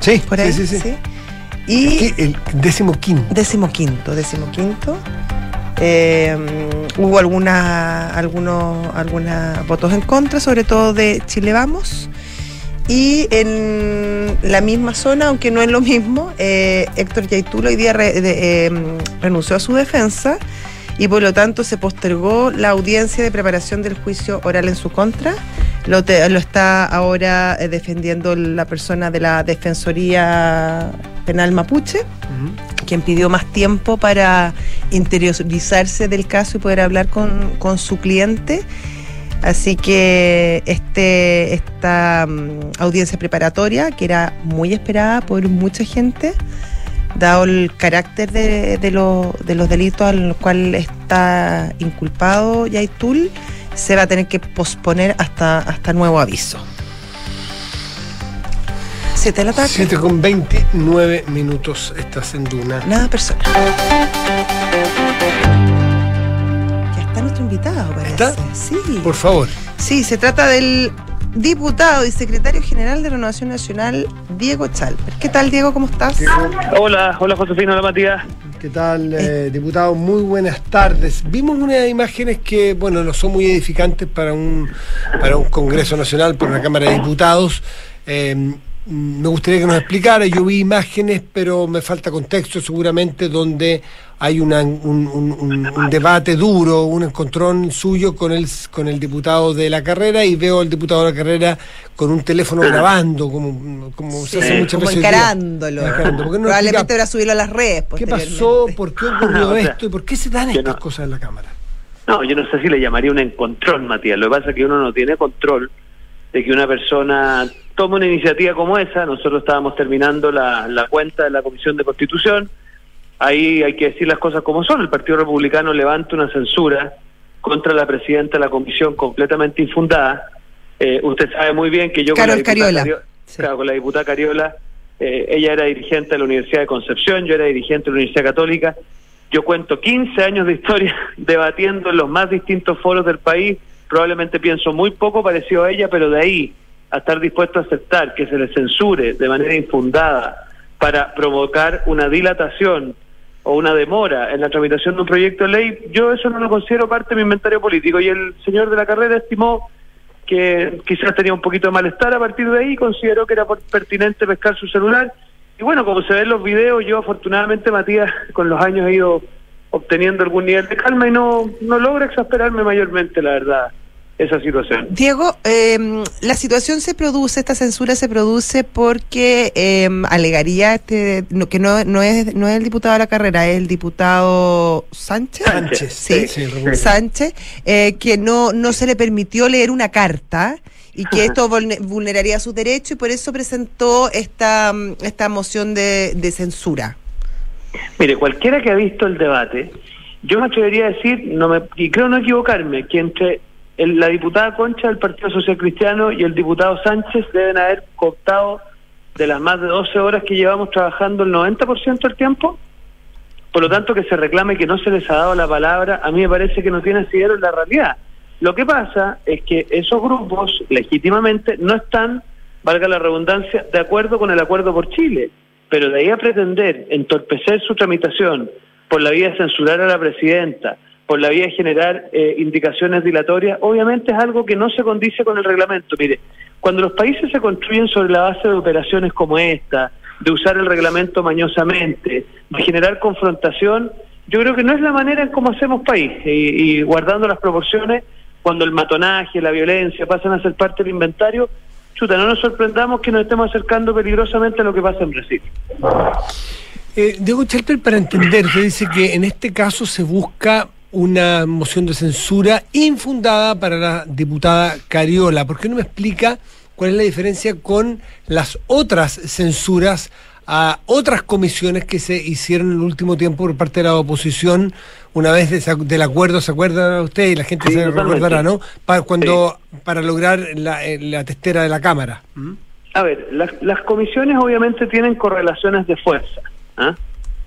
Sí, por ahí. sí, sí, sí. Y ¿Qué? El décimo quinto. décimo quinto, décimo quinto. Eh, hubo alguna, algunos, algunos votos en contra, sobre todo de Chile Vamos. Y en la misma zona, aunque no es lo mismo, eh, Héctor Yaitulo hoy día re- de- eh, renunció a su defensa y por lo tanto se postergó la audiencia de preparación del juicio oral en su contra. Lo, te- lo está ahora eh, defendiendo la persona de la Defensoría Penal Mapuche quien pidió más tiempo para interiorizarse del caso y poder hablar con, con su cliente. Así que este, esta mm, audiencia preparatoria, que era muy esperada por mucha gente, dado el carácter de, de lo- de los delitos a los cuales está inculpado Yaitul, se va a tener que posponer hasta, hasta nuevo aviso. Siete de la tarde. 7 con 29 minutos estás en Duna. Nada personal. Ya está nuestro invitado, parece. ¿Está? Sí. Por favor. Sí, se trata del diputado y secretario general de Renovación Nacional, Diego Chalper. ¿Qué tal, Diego? ¿Cómo estás? Hola, hola Josefina, hola Matías. ¿Qué tal, eh, diputado? Muy buenas tardes. Vimos unas imágenes que, bueno, no son muy edificantes para un, para un Congreso Nacional, para una Cámara de Diputados. Eh, mm, me gustaría que nos explicara. Yo vi imágenes, pero me falta contexto seguramente, donde hay una- un, un- un- un debate duro, un encontrón suyo con el, con el diputado de la carrera y veo al diputado de la carrera con un teléfono grabando, como, como se hace muchas Como veces. encarándolo. Encarando. ¿Por qué no Probablemente ahora subirlo a las redes. ¿Qué pasó? ¿Por qué ocurrió O sea, esto? ¿Y por qué se dan estas no- cosas en la Cámara? No, yo no sé si le llamaría un encontrón, Matías. Lo que pasa es que uno no tiene control de que una persona tome una iniciativa como esa. Nosotros estábamos terminando la, la cuenta de la Comisión de Constitución. Ahí hay que decir las cosas como son. El Partido Republicano levanta una censura contra la presidenta de la comisión completamente infundada. Eh, usted sabe muy bien que yo con la diputada Cariola. Cario- Sí. claro, con la diputada Cariola, eh, ella era dirigente de la Universidad de Concepción, yo era dirigente de la Universidad Católica. Yo cuento 15 años de historia debatiendo en los más distintos foros del país. Probablemente pienso muy poco parecido a ella, pero de ahí a estar dispuesto a aceptar que se le censure de manera infundada para provocar una dilatación o una demora en la tramitación de un proyecto de ley, yo eso no lo considero parte de mi inventario político. Y el señor de la carrera estimó que quizás tenía un poquito de malestar a partir de ahí, consideró que era pertinente pescar su celular. Y bueno, como se en los videos, yo afortunadamente, Matías, con los años he ido obteniendo algún nivel de calma y no, no logra exasperarme mayormente, la verdad. Esa situación. Diego, eh, la situación se produce, esta censura se produce porque eh, alegaría este, no, que no, no, es, no es el diputado de la carrera, es el diputado Sánchez. Sánchez, Sí. Sánchez, eh, que no, no se le permitió leer una carta y que esto vulne- vulneraría sus derechos y por eso presentó esta, esta moción de, de censura. Mire, cualquiera que ha visto el debate, yo me atrevería a decir, no me, y creo no equivocarme, que entre el- la diputada Concha del Partido Social Cristiano y el diputado Sánchez deben haber cooptado de las más de 12 horas que llevamos trabajando el 90% del tiempo. Por lo tanto, que se reclame que no se les ha dado la palabra, a mí me parece que no tiene asidero en la realidad. Lo que pasa es que esos grupos, legítimamente, no están, valga la redundancia, de acuerdo con el acuerdo por Chile. Pero de ahí a pretender entorpecer su tramitación por la vía de censurar a la presidenta, por la vía de generar eh, indicaciones dilatorias, obviamente es algo que no se condice con el reglamento. Mire, cuando los países se construyen sobre la base de operaciones como esta, de usar el reglamento mañosamente, de generar confrontación, yo creo que no es la manera en cómo hacemos país. Y, guardando las proporciones, cuando el matonaje, la violencia pasan a ser parte del inventario, chuta, no nos sorprendamos que nos estemos acercando peligrosamente a lo que pasa en Brasil. Eh, Diego Chalper, para entender, usted dice que en este caso se busca una moción de censura infundada para la diputada Cariola. ¿Por qué no me explica cuál es la diferencia con las otras censuras a otras comisiones que se hicieron en el último tiempo por parte de la oposición, una vez de del acuerdo, ¿se acuerda usted? Y la gente Sí, se totalmente. recordará, ¿no? Pa- cuando, Para lograr la, eh, la testera de la Cámara. ¿Mm? A ver, las, las comisiones obviamente tienen correlaciones de fuerza, ¿ah?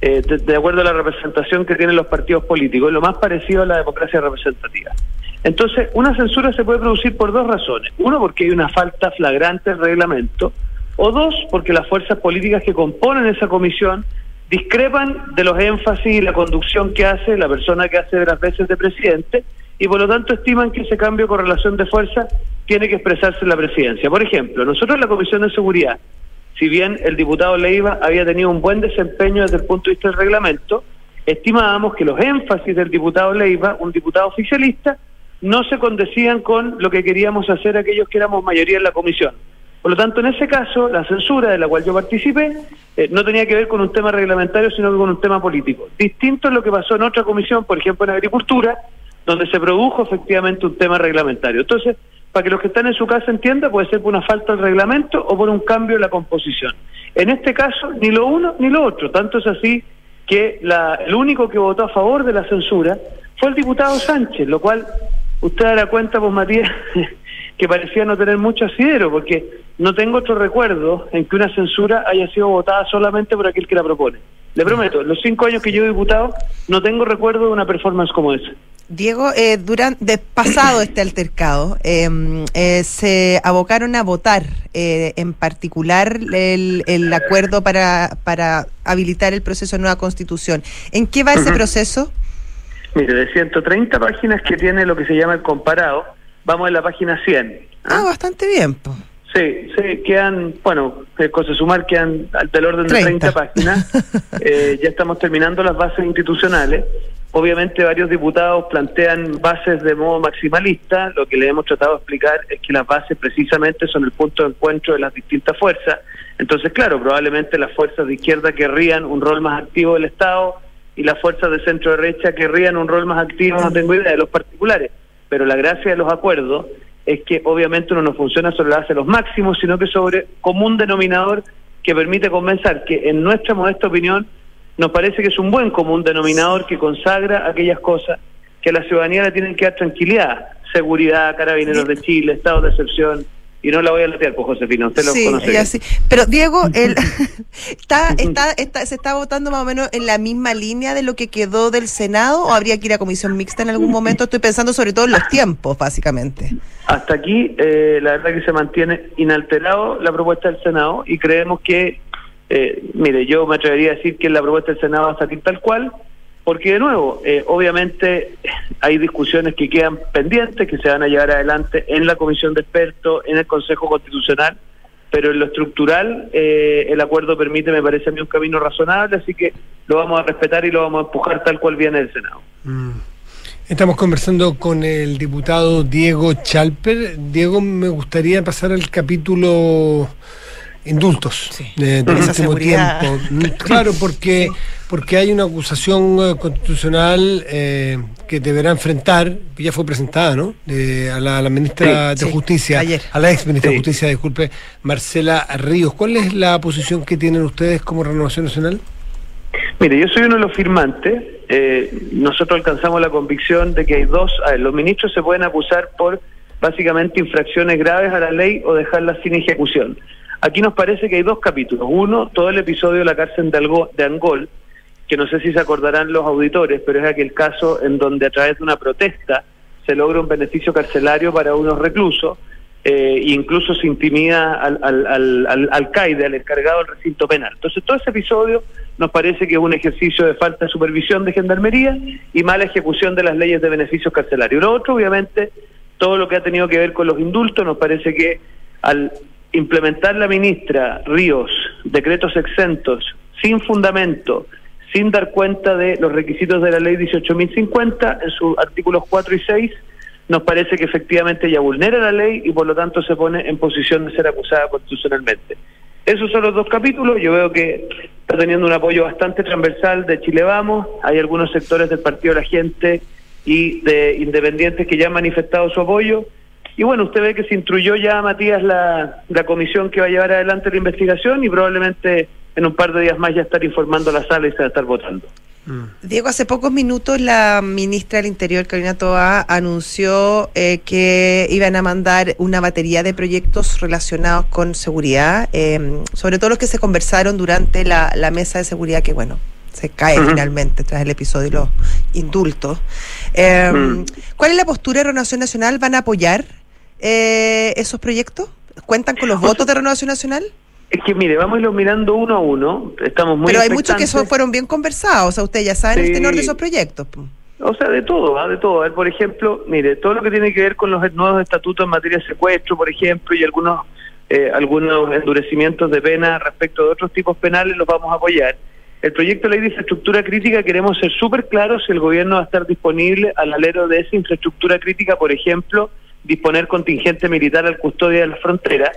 Eh, de, acuerdo a la representación que tienen los partidos políticos, lo más parecido a la democracia representativa. Entonces, una censura se puede producir por dos razones. Uno, porque hay una falta flagrante del reglamento, o dos, porque las fuerzas políticas que componen esa comisión discrepan de los énfasis y la conducción que hace la persona que hace de las veces de presidente y por lo tanto estiman que ese cambio con relación de fuerza tiene que expresarse en la presidencia. Por ejemplo, nosotros en la Comisión de Seguridad, si bien el diputado Leiva había tenido un buen desempeño desde el punto de vista del reglamento, estimábamos que los énfasis del diputado Leiva, un diputado oficialista, no se condecían con lo que queríamos hacer aquellos que éramos mayoría en la comisión. Por lo tanto, en ese caso, la censura de la cual yo participé eh, no tenía que ver con un tema reglamentario, sino que con un tema político. Distinto es lo que pasó en otra comisión, por ejemplo en Agricultura, donde se produjo efectivamente un tema reglamentario. Entonces, para que los que están en su casa entiendan, puede ser por una falta del reglamento o por un cambio en la composición. En este caso, ni lo uno ni lo otro. Tanto es así que la- el único que votó a favor de la censura fue el diputado Sánchez, lo cual usted dará cuenta, pues Matías, que parecía no tener mucho asidero, porque no tengo otro recuerdo en que una censura haya sido votada solamente por aquel que la propone. Le prometo, los cinco años que yo he diputado, no tengo recuerdo de una performance como esa. Diego, eh, durante pasado este altercado, eh, eh, se abocaron a votar eh, en particular el, el acuerdo para, para habilitar el proceso de nueva constitución. ¿En qué va ese proceso? Mire, de 130 páginas que tiene lo que se llama el comparado, vamos en la página 100. Ah, bastante bien. po. Sí, sí, quedan, bueno, cosas sumar, quedan al- del orden de 30. 30 páginas. Eh, ya estamos terminando las bases institucionales. Obviamente varios diputados plantean bases de modo maximalista. Lo que le hemos tratado de explicar es que las bases precisamente son el punto de encuentro de las distintas fuerzas. Entonces, claro, probablemente las fuerzas de izquierda querrían un rol más activo del Estado y las fuerzas de centro derecha querrían un rol más activo, no tengo idea, de los particulares. Pero la gracia de los acuerdos es que obviamente uno no funciona sobre la base de los máximos, sino que sobre común denominador que permite convencer que en nuestra modesta opinión nos parece que es un buen común denominador que consagra aquellas cosas que a la ciudadanía le tienen que dar tranquilidad, seguridad, carabineros de Chile, estado de excepción, y no la voy a latear, pues Josefina, usted lo Sí, conoce. ya sí. Pero Diego, el, está, está, está, ¿se está votando más o menos en la misma línea de lo que quedó del Senado o habría que ir a comisión mixta en algún momento? Estoy pensando sobre todo en los tiempos, básicamente. Hasta aquí, eh, la verdad que se mantiene inalterado la propuesta del Senado y creemos que, eh, mire, yo me atrevería a decir que la propuesta del Senado va a salir tal cual, porque de nuevo, eh, obviamente hay discusiones que quedan pendientes, que se van a llevar adelante en la Comisión de Expertos, en el Consejo Constitucional, pero en lo estructural eh, el acuerdo permite, me parece a mí, un camino razonable, así que lo vamos a respetar y lo vamos a empujar tal cual viene del Senado. Mm. Estamos conversando con el diputado Diego Chalper. Diego, me gustaría pasar al capítulo indultos Sí. de, Esa último tiempo. Mm, Claro, porque, porque hay una acusación eh, constitucional eh, que deberá enfrentar, que ya fue presentada, ¿no? De- a, la, a la ministra Sí, de sí, Justicia, ayer. a la ex ministra de. Justicia, disculpe, Marcela Ríos. ¿Cuál es la posición que tienen ustedes como Renovación Nacional? Mire, yo soy uno de los firmantes. Eh, nosotros alcanzamos la convicción de que hay dos. A ver, los ministros se pueden acusar por básicamente infracciones graves a la ley o dejarlas sin ejecución. Aquí nos parece que hay dos capítulos. Uno, todo el episodio de la cárcel de, Algo- de Angol, que no sé si se acordarán los auditores, pero es aquel caso en donde a través de una protesta se logra un beneficio carcelario para unos reclusos eh, incluso se intimida al, al, al, al alcaide, al encargado del recinto penal. Entonces, todo ese episodio nos parece que es un ejercicio de falta de supervisión de gendarmería y mala ejecución de las leyes de beneficios carcelarios. Lo otro, obviamente, todo lo que ha tenido que ver con los indultos, nos parece que al implementar la ministra Ríos decretos exentos sin fundamento, sin dar cuenta de los requisitos de la ley 18.050 en sus artículos 4 y 6, nos parece que efectivamente ella vulnera la ley y por lo tanto se pone en posición de ser acusada constitucionalmente. Esos son los dos capítulos, yo veo que está teniendo un apoyo bastante transversal de Chile Vamos, hay algunos sectores del Partido de la Gente y de independientes que ya han manifestado su apoyo, y bueno, usted ve que se instruyó ya, Matías, la, la comisión que va a llevar adelante la investigación y probablemente en un par de días más ya estar informando a la sala y se va a estar votando. Diego, hace pocos minutos la ministra del Interior, Carolina Toa, anunció eh, que iban a mandar una batería de proyectos relacionados con seguridad, eh, sobre todo los que se conversaron durante la, la mesa de seguridad, que bueno, se cae finalmente tras el episodio de los indultos. Eh, Mm. ¿Cuál es la postura de Renovación Nacional? ¿Van a apoyar eh, esos proyectos? ¿Cuentan con los votos de Renovación Nacional? Es que mire, vamos a irlos mirando uno a uno, estamos muy Pero hay muchos que son, fueron bien conversados, o sea, ustedes ya saben el tenor de esos proyectos. O sea, de todo, ¿ah? de todo. A ver, por ejemplo, mire, todo lo que tiene que ver con los nuevos estatutos en materia de secuestro, por ejemplo, y algunos eh, algunos endurecimientos de pena respecto de otros tipos penales, los vamos a apoyar. El proyecto de ley de infraestructura crítica queremos ser súper claros si el gobierno va a estar disponible al alero de esa infraestructura crítica, por ejemplo, disponer contingente militar al custodia de la frontera.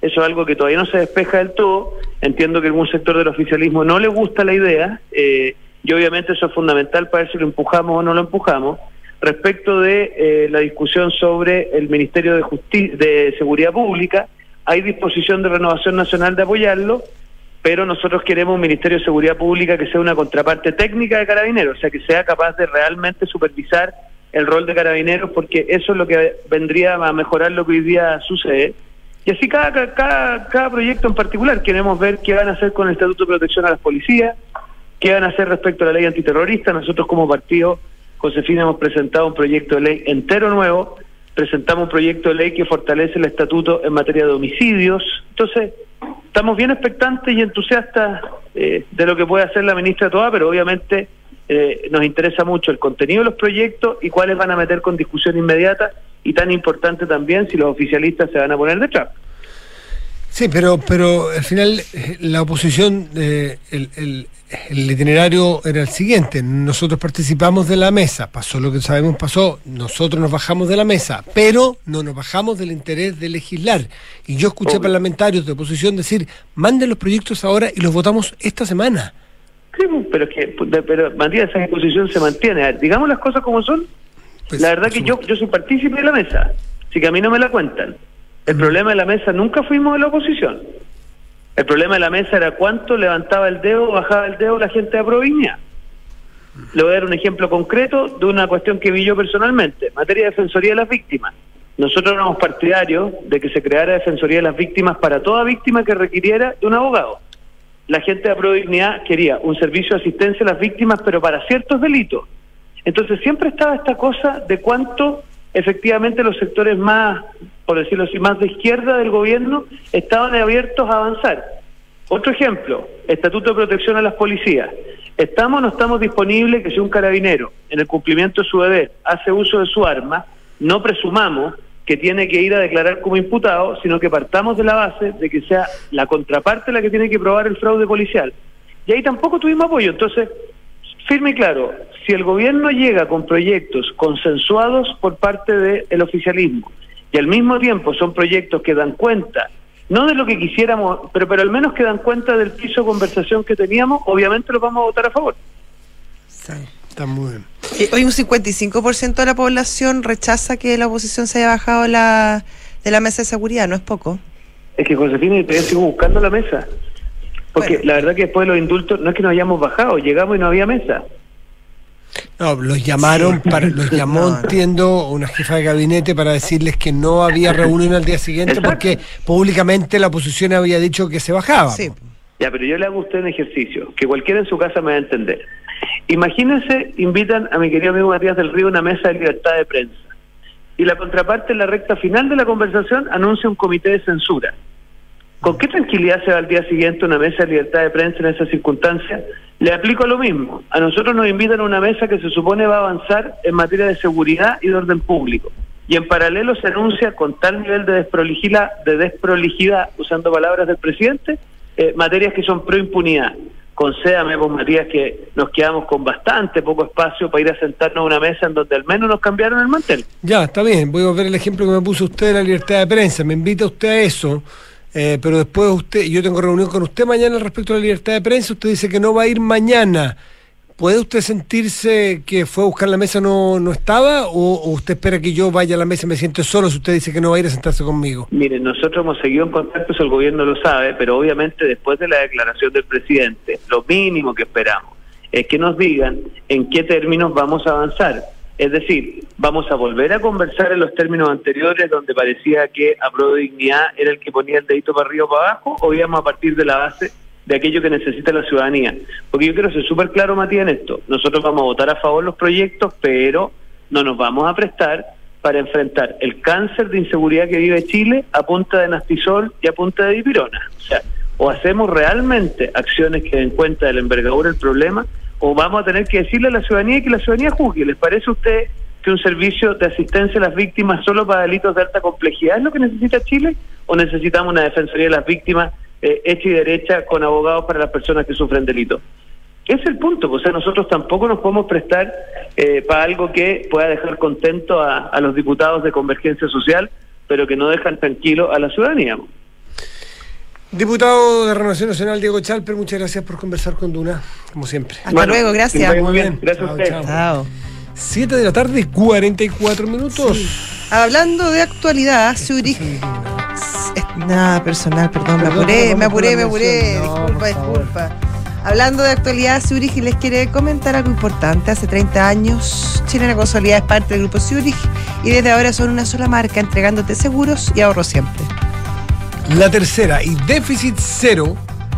Eso es algo que todavía no se despeja del todo. Entiendo que algún sector del oficialismo no le gusta la idea eh, y obviamente eso es fundamental para ver si lo empujamos o no lo empujamos. Respecto de eh, la discusión sobre el Ministerio de, Justi- de Seguridad Pública, hay disposición de Renovación Nacional de apoyarlo, pero nosotros queremos un Ministerio de Seguridad Pública que sea una contraparte técnica de carabineros, o sea, que sea capaz de realmente supervisar el rol de carabineros, porque eso es lo que vendría a mejorar lo que hoy día sucede. Y así cada, cada, cada proyecto en particular, queremos ver qué van a hacer con el Estatuto de Protección a las Policías, qué van a hacer respecto a la ley antiterrorista. Nosotros como partido, Josefina, hemos presentado un proyecto de ley entero nuevo, presentamos un proyecto de ley que fortalece el estatuto en materia de homicidios. Entonces, estamos bien expectantes y entusiastas eh, de lo que puede hacer la ministra Toa, pero obviamente eh, nos interesa mucho el contenido de los proyectos y cuáles van a meter con discusión inmediata y tan importante también si los oficialistas se van a poner detrás. Sí, pero, pero al final eh, la oposición, eh, el, el- el itinerario era el siguiente. Nosotros participamos de la mesa, pasó lo que sabemos pasó, nosotros nos bajamos de la mesa, pero no nos bajamos del interés de legislar. Y yo escuché Obvio. parlamentarios de oposición decir, manden los proyectos ahora y los votamos esta semana. Sí, pero es que, pero Matías, esa disposición se mantiene. A ver, digamos las cosas como son. Pues, la verdad que yo, yo soy partícipe de la mesa, así que a mí no me la cuentan. El problema de la mesa nunca fuimos de la oposición. El problema de la mesa era cuánto levantaba el dedo bajaba el dedo la gente de Provincia. Le voy a dar un ejemplo concreto de una cuestión que vi yo personalmente, materia de defensoría de las víctimas. Nosotros éramos partidarios de que se creara defensoría de las víctimas para toda víctima que requiriera de un abogado. La gente de Prodignidad quería un servicio de asistencia a las víctimas, pero para ciertos delitos. Entonces siempre estaba esta cosa de cuánto efectivamente los sectores más, por decirlo así, más de izquierda del gobierno estaban abiertos a avanzar. Otro ejemplo, Estatuto de Protección a las Policías. ¿Estamos o no estamos disponibles que si un carabinero, en el cumplimiento de su deber, hace uso de su arma, no presumamos que tiene que ir a declarar como imputado, sino que partamos de la base de que sea la contraparte la que tiene que probar el fraude policial? Y ahí tampoco tuvimos apoyo. Entonces, firme y claro, si el gobierno llega con proyectos consensuados por parte del oficialismo y al mismo tiempo son proyectos que dan cuenta, no de lo que quisiéramos, pero, pero al menos que dan cuenta del piso de conversación que teníamos, obviamente los vamos a votar a favor. Sí. Está muy bien. Eh, Hoy un 55% de la población rechaza que la oposición se haya bajado la, de la mesa de seguridad, no es poco. Es que Josefina y todavía sigo buscando la mesa. Porque Bueno. la verdad que después de los indultos no es que nos hayamos bajado, llegamos y no había mesa. No, los llamaron, para, los llamó, No, no. entiendo, una jefa de gabinete para decirles que no había reunión al día siguiente Exacto. porque públicamente la oposición había dicho que se bajaba. Sí. Ya, pero yo le hago a usted un ejercicio, que cualquiera en su casa me va a entender. Imagínense, invitan a mi querido amigo Matías del Río a una mesa de libertad de prensa. Y la contraparte en la recta final de la conversación anuncia un comité de censura. ¿Con qué tranquilidad se va al día siguiente una mesa de libertad de prensa en esas circunstancias? Le aplico lo mismo. A nosotros nos invitan a una mesa que se supone va a avanzar en materia de seguridad y de orden público. Y en paralelo se anuncia con tal nivel de desprolijidad, de desprolijidad usando palabras del presidente, eh, materias que son pro impunidad. Concédame, vos Matías, que nos quedamos con bastante poco espacio para ir a sentarnos a una mesa en donde al menos nos cambiaron el mantel. Ya, está bien, voy a ver el ejemplo que me puso usted de la libertad de prensa, me invita usted a eso, eh, pero después usted, yo tengo reunión con usted mañana respecto a la libertad de prensa, usted dice que no va a ir mañana. ¿Puede usted sentirse que fue a buscar la mesa no, no estaba o, usted espera que yo vaya a la mesa y me siente solo si usted dice que no va a ir a sentarse conmigo? Miren, nosotros hemos seguido en contacto, eso el gobierno lo sabe, pero obviamente después de la declaración del presidente, lo mínimo que esperamos es que nos digan en qué términos vamos a avanzar. Es decir, vamos a volver a conversar en los términos anteriores donde parecía que a de dignidad era el que ponía el dedito para arriba o para abajo, o íbamos a partir de la base de aquello que necesita la ciudadanía. Porque yo quiero ser súper claro, Matías, en esto. Nosotros vamos a votar a favor los proyectos, pero no nos vamos a prestar para enfrentar el cáncer de inseguridad que vive Chile a punta de nastisol y a punta de dipirona. O sea, o hacemos realmente acciones que den cuenta de la envergadura del problema, o vamos a tener que decirle a la ciudadanía que la ciudadanía juzgue. ¿Les parece a usted que un servicio de asistencia a las víctimas solo para delitos de alta complejidad es lo que necesita Chile? ¿O necesitamos una defensoría de las víctimas eh, hecha y derecha con abogados para las personas que sufren delitos? Ese es el punto, pues, o sea, nosotros tampoco nos podemos prestar eh, para algo que pueda dejar contento a, a los diputados de Convergencia Social, pero que no dejan tranquilo a la ciudadanía. Diputado de Renovación Nacional, Diego Chalper, muchas gracias por conversar con Duna, como siempre. Hasta Bueno, luego, gracias. muy bien. bien. Gracias a ustedes. chao. Chao. 7 de la tarde, 44 minutos. Hablando de actualidad, Zurich. Nada personal, perdón, me apuré, perdón me apuré, me apuré. No, disculpa, disculpa. Hablando de actualidad, Zurich les quiere comentar algo importante. Hace 30 años, Chilena Consolidada es parte del grupo Zurich y desde ahora son una sola marca entregándote seguros y ahorro siempre. La tercera y déficit cero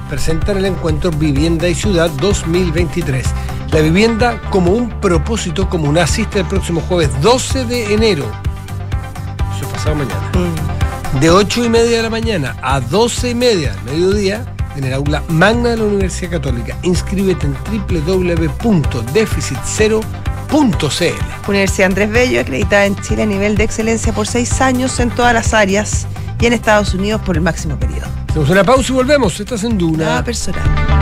presentan el encuentro Vivienda y Ciudad 2023. La vivienda como un propósito común asiste el próximo jueves 12 de enero. Eso es pasado mañana. De 8 y media de la mañana a 12 y media del mediodía en el aula magna de la Universidad Católica. Inscríbete en www.deficitcero.cl. Universidad Andrés Bello, acreditada en Chile a nivel de excelencia por seis años en todas las áreas y en Estados Unidos por el máximo periodo. Hacemos una pausa y volvemos. Estás en Duna. Nada personal.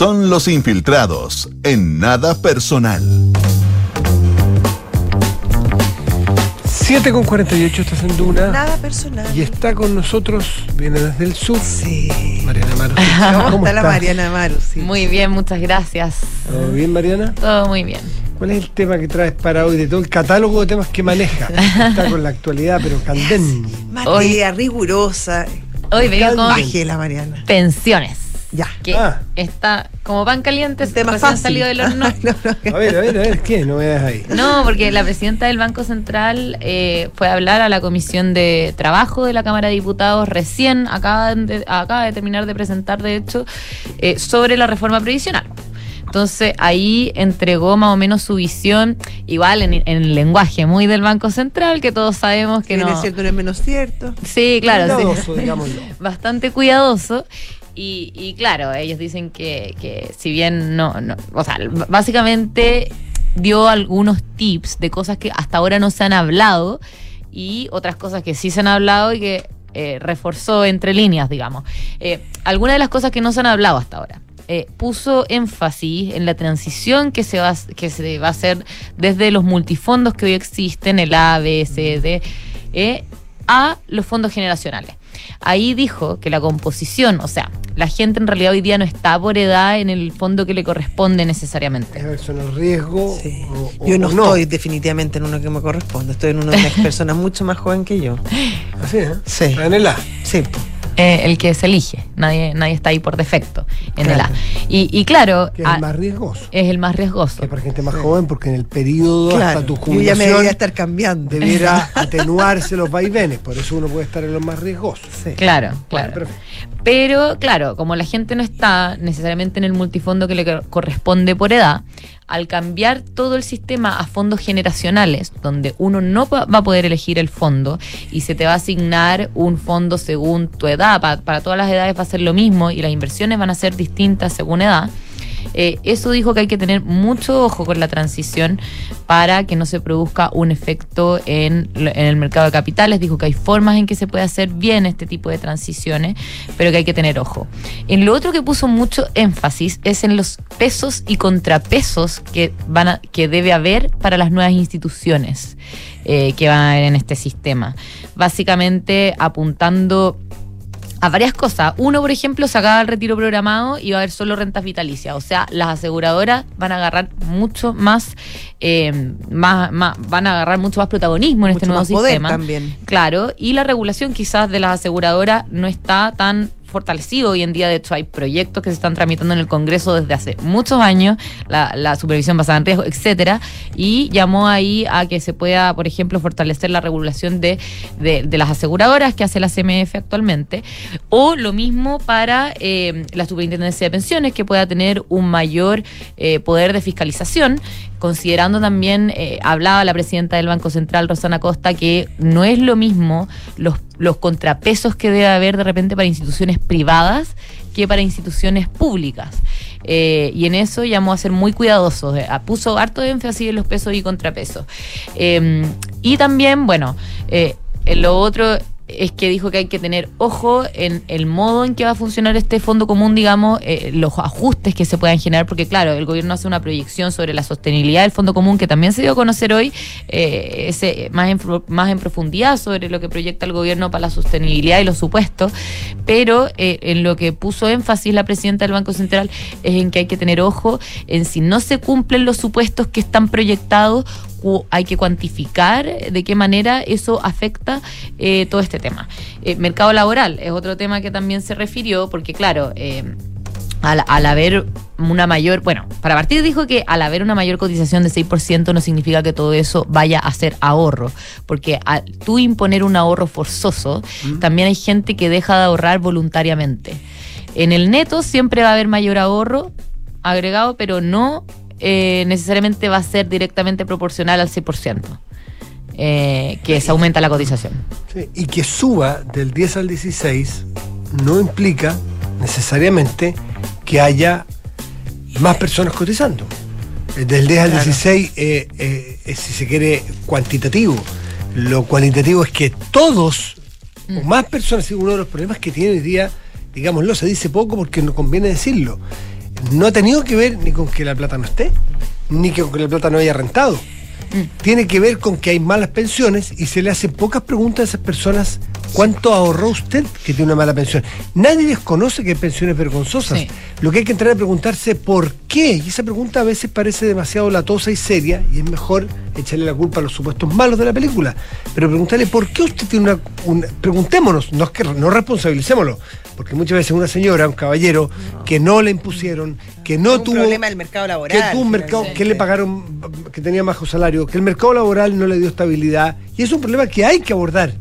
Son los infiltrados en nada personal. 7 con 48 estás en Duna. Nada personal. Y está con nosotros, viene desde el sur. Sí. Mariana Maru. ¿Cómo, está la Mariana Maru? Sí. Muy bien, muchas gracias. ¿Todo bien, Mariana? Todo muy bien. ¿Cuál es el tema que traes para hoy de todo el catálogo de temas que maneja? Está con la actualidad, pero candente. Materia rigurosa. Hoy vengo con la Mariana. pensiones. Ya. Que Ah. está como pan caliente, tema recién fácil. salido del horno. No, no, A ver, a ver, a ver, ¿qué? No me das ahí. No, porque la presidenta del Banco Central eh, fue a hablar a la Comisión de Trabajo de la Cámara de Diputados recién, acaba de, acaba de terminar de presentar, de hecho, eh, sobre la reforma previsional. Entonces ahí entregó más o menos su visión, igual en, en el lenguaje muy del Banco Central, que todos sabemos que no. es cierto, no es menos cierto. Sí, claro, sí. Cuidadoso, digámoslo. bastante cuidadoso. Y, y claro, ellos dicen que, que si bien no, no, o sea, básicamente dio algunos tips de cosas que hasta ahora no se han hablado y otras cosas que sí se han hablado y que eh, reforzó entre líneas, digamos. Eh, algunas de las cosas que no se han hablado hasta ahora. Eh, puso énfasis en la transición que se, va, que se va a hacer desde los multifondos que hoy existen, el A, B, C, D, eh, a los fondos generacionales. Ahí dijo que la composición, o sea, la gente en realidad hoy día no está por edad en el fondo que le corresponde necesariamente. En riesgo. Sí. o- o- Yo no, o estoy definitivamente en uno que me corresponde. Estoy en una de las personas mucho más joven que yo. Así, ¿eh? Sí. Está en el A. Sí. Eh, el que se elige, nadie, nadie está ahí por defecto en el A. Y, y claro, Que es el más riesgoso. es el más riesgoso. Que para gente más joven, porque en el periodo Claro. hasta tu Yo ya me jubilación debería estar cambiando. debiera atenuarse los vaivenes. Por eso uno puede estar en los más riesgosos. Sí. Claro, claro. perfecto. Pero claro, como la gente no está necesariamente en el multifondo que le cor- corresponde por edad, al cambiar todo el sistema a fondos generacionales, donde uno no va a poder elegir el fondo y se te va a asignar un fondo según tu edad, pa- para todas las edades va a ser lo mismo y las inversiones van a ser distintas según edad. Eh, eso dijo que hay que tener mucho ojo con la transición para que no se produzca un efecto en, el mercado de capitales. Dijo que hay formas en que se puede hacer bien este tipo de transiciones, pero que hay que tener ojo. En lo otro que puso mucho énfasis es en los pesos y contrapesos que, van que debe haber para las nuevas instituciones eh, que van a haber en este sistema. Básicamente apuntando a varias cosas. Uno, por ejemplo, se acaba el retiro programado y va a haber solo rentas vitalicias. O sea, las aseguradoras van a agarrar mucho más, eh, más, más- van a agarrar mucho más protagonismo en este nuevo más poder sistema. también. Claro, y la regulación quizás de las aseguradoras no está tan fortalecido hoy en día. De hecho, hay proyectos que se están tramitando en el Congreso desde hace muchos años, la, la supervisión basada en riesgo, etcétera, y llamó ahí a que se pueda, por ejemplo, fortalecer la regulación de, de, las aseguradoras que hace la CMF actualmente, o lo mismo para eh, la superintendencia de pensiones, que pueda tener un mayor eh, poder de fiscalización, considerando también, eh, hablaba la presidenta del Banco Central, Rosana Costa, que no es lo mismo los, los contrapesos que debe haber de repente para instituciones privadas que para instituciones públicas. Eh, y en eso llamó a ser muy cuidadosos, eh, puso harto énfasis en los pesos y contrapesos. Y también, bueno, en lo otro es que dijo que hay que tener ojo en el modo en que va a funcionar este fondo común, digamos, eh, los ajustes que se puedan generar, porque claro, el gobierno hace una proyección sobre la sostenibilidad del fondo común que también se dio a conocer hoy, eh, ese, más, en, más en profundidad sobre lo que proyecta el gobierno para la sostenibilidad y los supuestos, pero eh, en lo que puso énfasis la presidenta del Banco Central es en que hay que tener ojo en si no se cumplen los supuestos que están proyectados hay que cuantificar de qué manera eso afecta eh, todo este tema. Eh, mercado laboral es otro tema que también se refirió, porque claro, eh, al, al haber una mayor, bueno, para partir dijo que al haber una mayor cotización de 6% no significa que todo eso vaya a ser ahorro, porque al tú imponer un ahorro forzoso, también hay gente que deja de ahorrar voluntariamente. En el neto siempre va a haber mayor ahorro agregado, pero no eh, necesariamente va a ser directamente proporcional al 6%, eh, que se aumenta la cotización. Sí, y que suba del 10 al 16 no implica necesariamente que haya más personas cotizando. Eh, Del 10 al Claro. 16 eh, eh, es, si se quiere, cuantitativo. Lo cualitativo es que todos, o más personas, y uno de los problemas que tiene hoy día, digámoslo, se dice poco porque no conviene decirlo, no ha tenido que ver ni con que la plata no esté, ni que con que la plata no haya rentado. Tiene que ver con que hay malas pensiones y se le hacen pocas preguntas a esas personas. ¿Cuánto ahorró usted que tiene una mala pensión? Nadie desconoce que hay pensiones vergonzosas. Sí. Lo que hay que entrar a preguntarse por qué. Y esa pregunta a veces parece demasiado latosa y seria y es mejor echarle la culpa a los supuestos malos de la película. Pero preguntarle por qué usted tiene una... una- preguntémonos, no, es que, no responsabilicémoslo. Porque muchas veces una señora, un caballero, que no le impusieron, que no un tuvo... problema del mercado laboral. que tuvo un mercado, que le pagaron, que tenía bajo salario, que el mercado laboral no le dio estabilidad. Y es un problema que hay que abordar.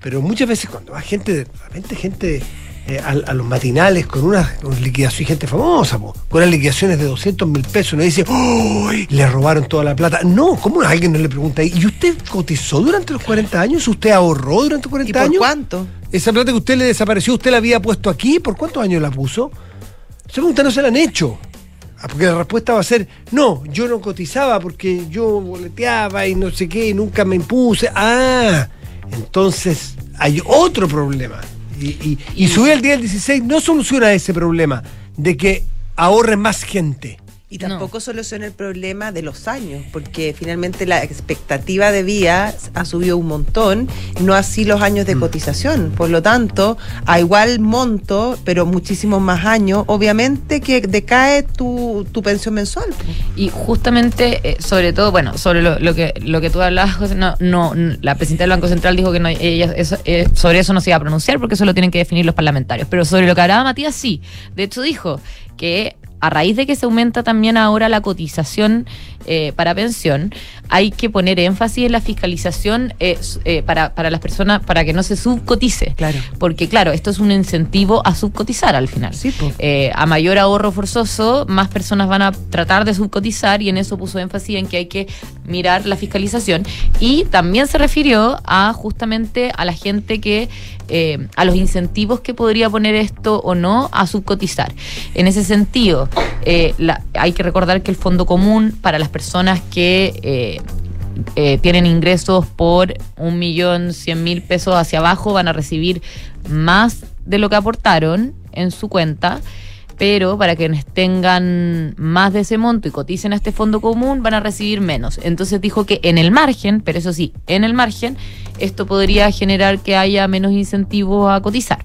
Pero muchas veces cuando va gente, de repente gente eh, a, a los matinales con unas con liquidaciones, gente famosa, po, con unas liquidaciones de 200 mil pesos, uno dice, ¡Uy! Le robaron toda la plata. No, ¿cómo alguien no le pregunta? ¿Y usted cotizó durante los 40 años? ¿Usted ahorró durante los 40 ¿Y por años? cuánto? Esa plata que usted le desapareció, ¿usted la había puesto aquí? ¿Por cuántos años la puso? Esa pregunta no se la han hecho. Ah, Porque la respuesta va a ser, no, yo no cotizaba porque yo boleteaba y no sé qué, y nunca me impuse. Ah, entonces hay otro problema. Y, subir al día del 16 no soluciona ese problema de que ahorre más gente. Y tampoco soluciona el problema de los años, porque finalmente la expectativa de vida ha subido un montón, no así los años Mm. de cotización. Por lo tanto, a igual monto, pero muchísimos más años, obviamente que decae tu, tu pensión mensual. Y justamente, eh, sobre todo, bueno, sobre lo, lo que lo que tú hablabas, José, no, no, la presidenta del Banco Central dijo que no, ella, eso, eh, sobre eso no se iba a pronunciar porque eso lo tienen que definir los parlamentarios. Pero sobre lo que hablaba Matías, sí. De hecho, dijo que a raíz de que se aumenta también ahora la cotización eh, para pensión, hay que poner énfasis en la fiscalización eh, eh, para, para las personas, para que no se subcotice. Claro. Porque, claro, esto es un incentivo a subcotizar al final. Sí, a mayor ahorro forzoso, más personas van a tratar de subcotizar y en eso puso énfasis en que hay que mirar la fiscalización. Y también se refirió a justamente a la gente que, eh, a los incentivos que podría poner esto o no a subcotizar. En ese sentido, eh, la- hay que recordar que el fondo común para las personas que... eh, eh, tienen ingresos por un millón cien mil pesos hacia abajo van a recibir más de lo que aportaron en su cuenta pero para quienes tengan más de ese monto y coticen a este fondo común van a recibir menos. Entonces dijo que en el margen, pero eso sí, en el margen, esto podría generar que haya menos incentivos a cotizar,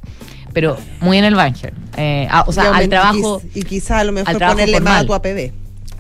pero muy en el margen. Eh, a- o sea, al trabajo... Y quizá a lo mejor ponerle más a tu APB,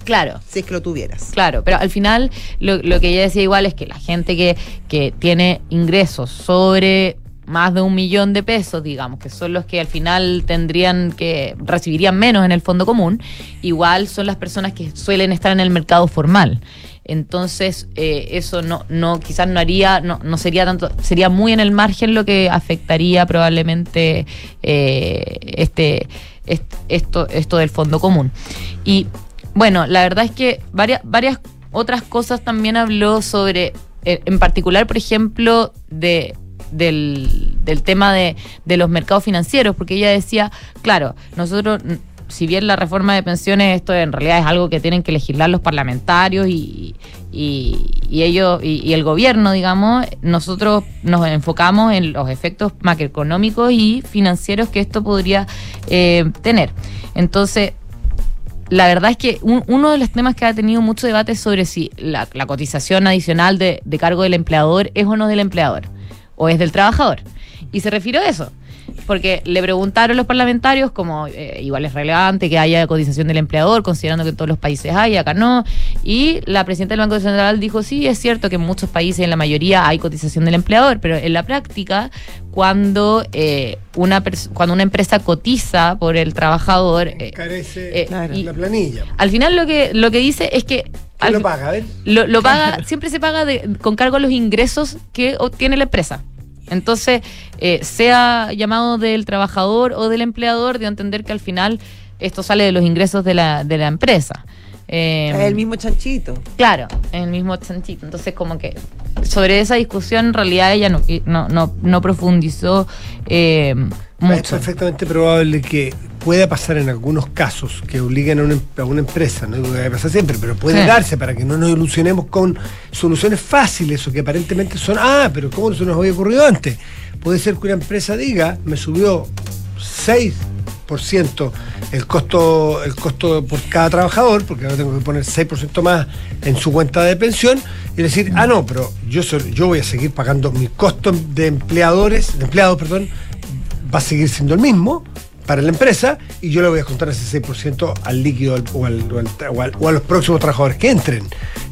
Claro, si es que lo tuvieras. Claro, pero al final lo, lo que ella decía igual es que la gente que, que tiene ingresos sobre más de un millón de pesos, digamos, que son los que al final tendrían que recibirían menos en el fondo común, igual son las personas que suelen estar en el mercado formal. Entonces, eh, eso no, no, quizás no haría, no, no sería tanto, sería muy en el margen lo que afectaría probablemente eh, este, est- esto, esto del fondo común. Y bueno, la verdad es que varias, varias otras cosas también habló sobre, eh, en particular, por ejemplo, de, del, del tema de, de los mercados financieros, porque ella decía, claro, nosotros si bien la reforma de pensiones, esto en realidad es algo que tienen que legislar los parlamentarios y, y, ellos y, y el gobierno, digamos, nosotros nos enfocamos en los efectos macroeconómicos y financieros que esto podría eh, tener. Entonces, la verdad es que un- uno de los temas que ha tenido mucho debate es sobre si la, la cotización adicional de, de cargo del empleador es o no del empleador o es del trabajador. Y se refirió a eso. Porque le preguntaron los parlamentarios como eh, igual es relevante que haya cotización del empleador, considerando que en todos los países hay, acá no. Y la presidenta del Banco Central dijo, sí, es cierto que en muchos países, en la mayoría, hay cotización del empleador, pero en la práctica, cuando, eh, una, cuando una empresa cotiza por el trabajador... eh, Carece y- la planilla. al final lo que, lo que dice es que... ¿Quién lo paga? A ver. lo, lo paga, siempre se paga de- con cargo a los ingresos que obtiene la empresa. Entonces, eh, sea llamado del trabajador o del empleador, dio a entender que al final esto sale de los ingresos de la, de la empresa. Eh, Es el mismo chanchito. Claro, el mismo chanchito. Entonces, como que sobre esa discusión, en realidad ella no, no, no, no profundizó eh, Es mucho. perfectamente probable que pueda pasar en algunos casos que obliguen a una, em- a una empresa, no digo que vaya a pasar siempre, pero puede Sí. darse para que no nos ilusionemos con soluciones fáciles o que aparentemente son, ah, pero ¿cómo se nos había ocurrido antes? Puede ser que una empresa diga, me subió 6% el costo, el costo por cada trabajador, porque ahora tengo que poner 6% más en su cuenta de pensión, y decir, ah, no, pero yo, soy- yo voy a seguir pagando mi costo de empleadores, de empleados, perdón, va a seguir siendo el mismo para la empresa y yo le voy a contar ese 6% al líquido o, al- o al- o al- o a los próximos trabajadores que entren.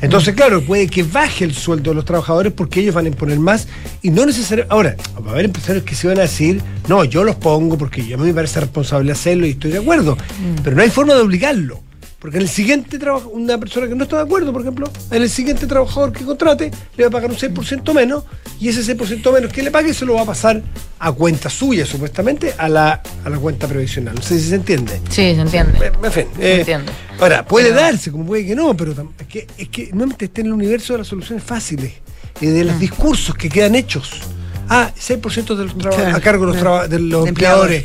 Entonces, claro, puede que baje el sueldo de los trabajadores porque ellos van a imponer más y no necesariamente... Ahora, va a haber empresarios que se van a decir, no, yo los pongo porque a mí me parece responsable hacerlo y estoy de acuerdo, pero no hay forma de obligarlo. Porque en el siguiente trabajo, una persona que no está de acuerdo, por ejemplo, en el siguiente trabajador que contrate, le va a pagar un 6% menos, y ese 6% menos que le pague se lo va a pasar a cuenta suya, supuestamente, a la, a la cuenta previsional. No sé si se entiende. Sí, se entiende. En fin, eh, entiende. Ahora, puede Pero- darse, como puede que no, pero es que, es que no está en el universo de las soluciones fáciles y de Mm. los discursos que quedan hechos. Ah, 6% de los Claro, a cargo de los, de los de empleadores.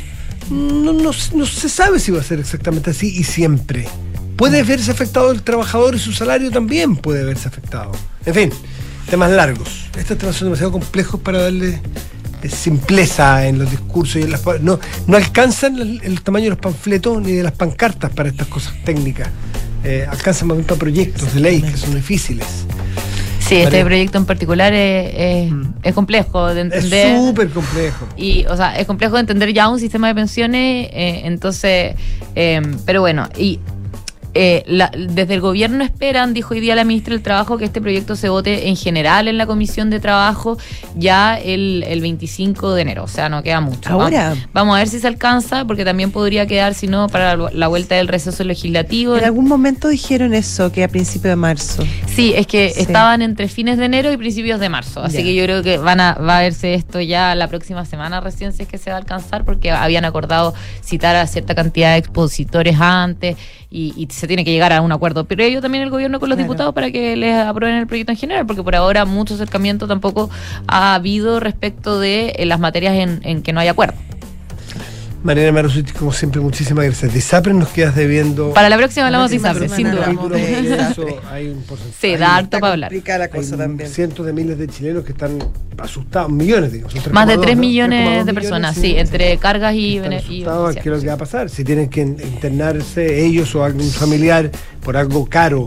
No, no, no se sabe si va a ser exactamente así y siempre. Mm. Puede verse afectado el trabajador y su salario también puede verse afectado. En fin, temas largos. Estos temas son demasiado complejos para darle eh, simpleza en los discursos y en las no, no alcanzan el, el tamaño de los panfletos ni de las pancartas para estas cosas técnicas. Eh, alcanzan más bien para proyectos de ley que son difíciles. Sí, este proyecto en particular es, es- es complejo de Es entender. súper complejo. Y, o sea, es complejo de entender ya un sistema de pensiones, eh, entonces, eh, pero bueno, y eh, la- desde el gobierno esperan, dijo hoy día la ministra del Trabajo, que este proyecto se vote en general en la Comisión de Trabajo ya el, el 25 de enero, o sea, no queda mucho. Ahora. Vamos, vamos a ver si se alcanza, porque también podría quedar, si no, para la, la vuelta del receso legislativo. En algún momento dijeron eso, que a principio de marzo. Sí, es que Sí. estaban entre fines de enero y principios de marzo. Así que yo creo que van a, va a verse esto ya la próxima semana recién si es que se va a alcanzar, porque habían acordado citar a cierta cantidad de expositores antes y, y se tiene que llegar a un acuerdo previo también el gobierno con los Claro. diputados para que les aprueben el proyecto en general, porque por ahora mucho acercamiento tampoco ha habido respecto de eh, las materias en, en que no hay acuerdo. Mariana Marusuti, como siempre, muchísimas gracias. De ISAPRE nos quedas debiendo. Para la próxima hablamos de próxima ISAPRE, sin duda. hay un porcentaje. Sí, hay- da harto para hablar. La hay cosa también. cientos de miles de chilenos que están asustados, millones, digamos. son Más de 3,2, 3 ¿no? millones 3,2 de personas, millones, sí, entre cargas y, están y asustados, ¿Qué es lo que va a pasar? Si tienen que internarse ellos o algún familiar por algo caro,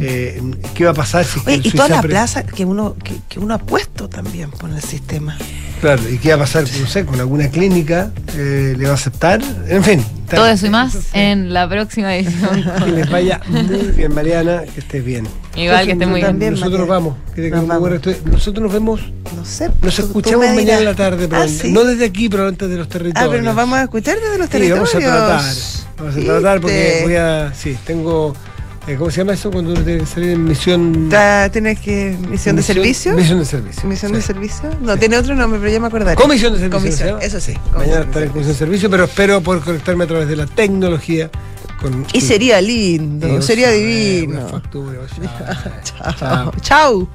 eh, ¿qué va a pasar si Oye, el y toda la plaza que uno, que, que uno ha puesto también por el sistema. Claro, ¿y qué va a pasar, no sé, con alguna clínica? Eh, ¿Le va a aceptar? En fin. Todo eso y más en la próxima edición. Que les vaya muy bien, Mariana, que estés bien. Igual que esté muy bien. También, Nosotros vamos. que Nos vamos. Nosotros nos vemos, No sé. nos escuchamos mañana en la tarde, pero Ah, ¿sí? no desde aquí, pero antes de los territorios. Ah, pero nos vamos a escuchar desde los Sí, territorios. vamos a tratar. Vamos a tratar porque voy a. Sí, tengo. Eh, ¿Cómo se llama eso? Cuando uno tiene que salir en misión. ¿Tienes que misión de servicio? Misión de servicio. ¿Misión de servicio? No, tiene otro nombre, pero ya me acordaré. Comisión de servicio. Eso sí. Mañana estaré en comisión de servicio, pero espero poder conectarme a través de la tecnología. Con, Y sería lindo, sería divino. Chao. Chao.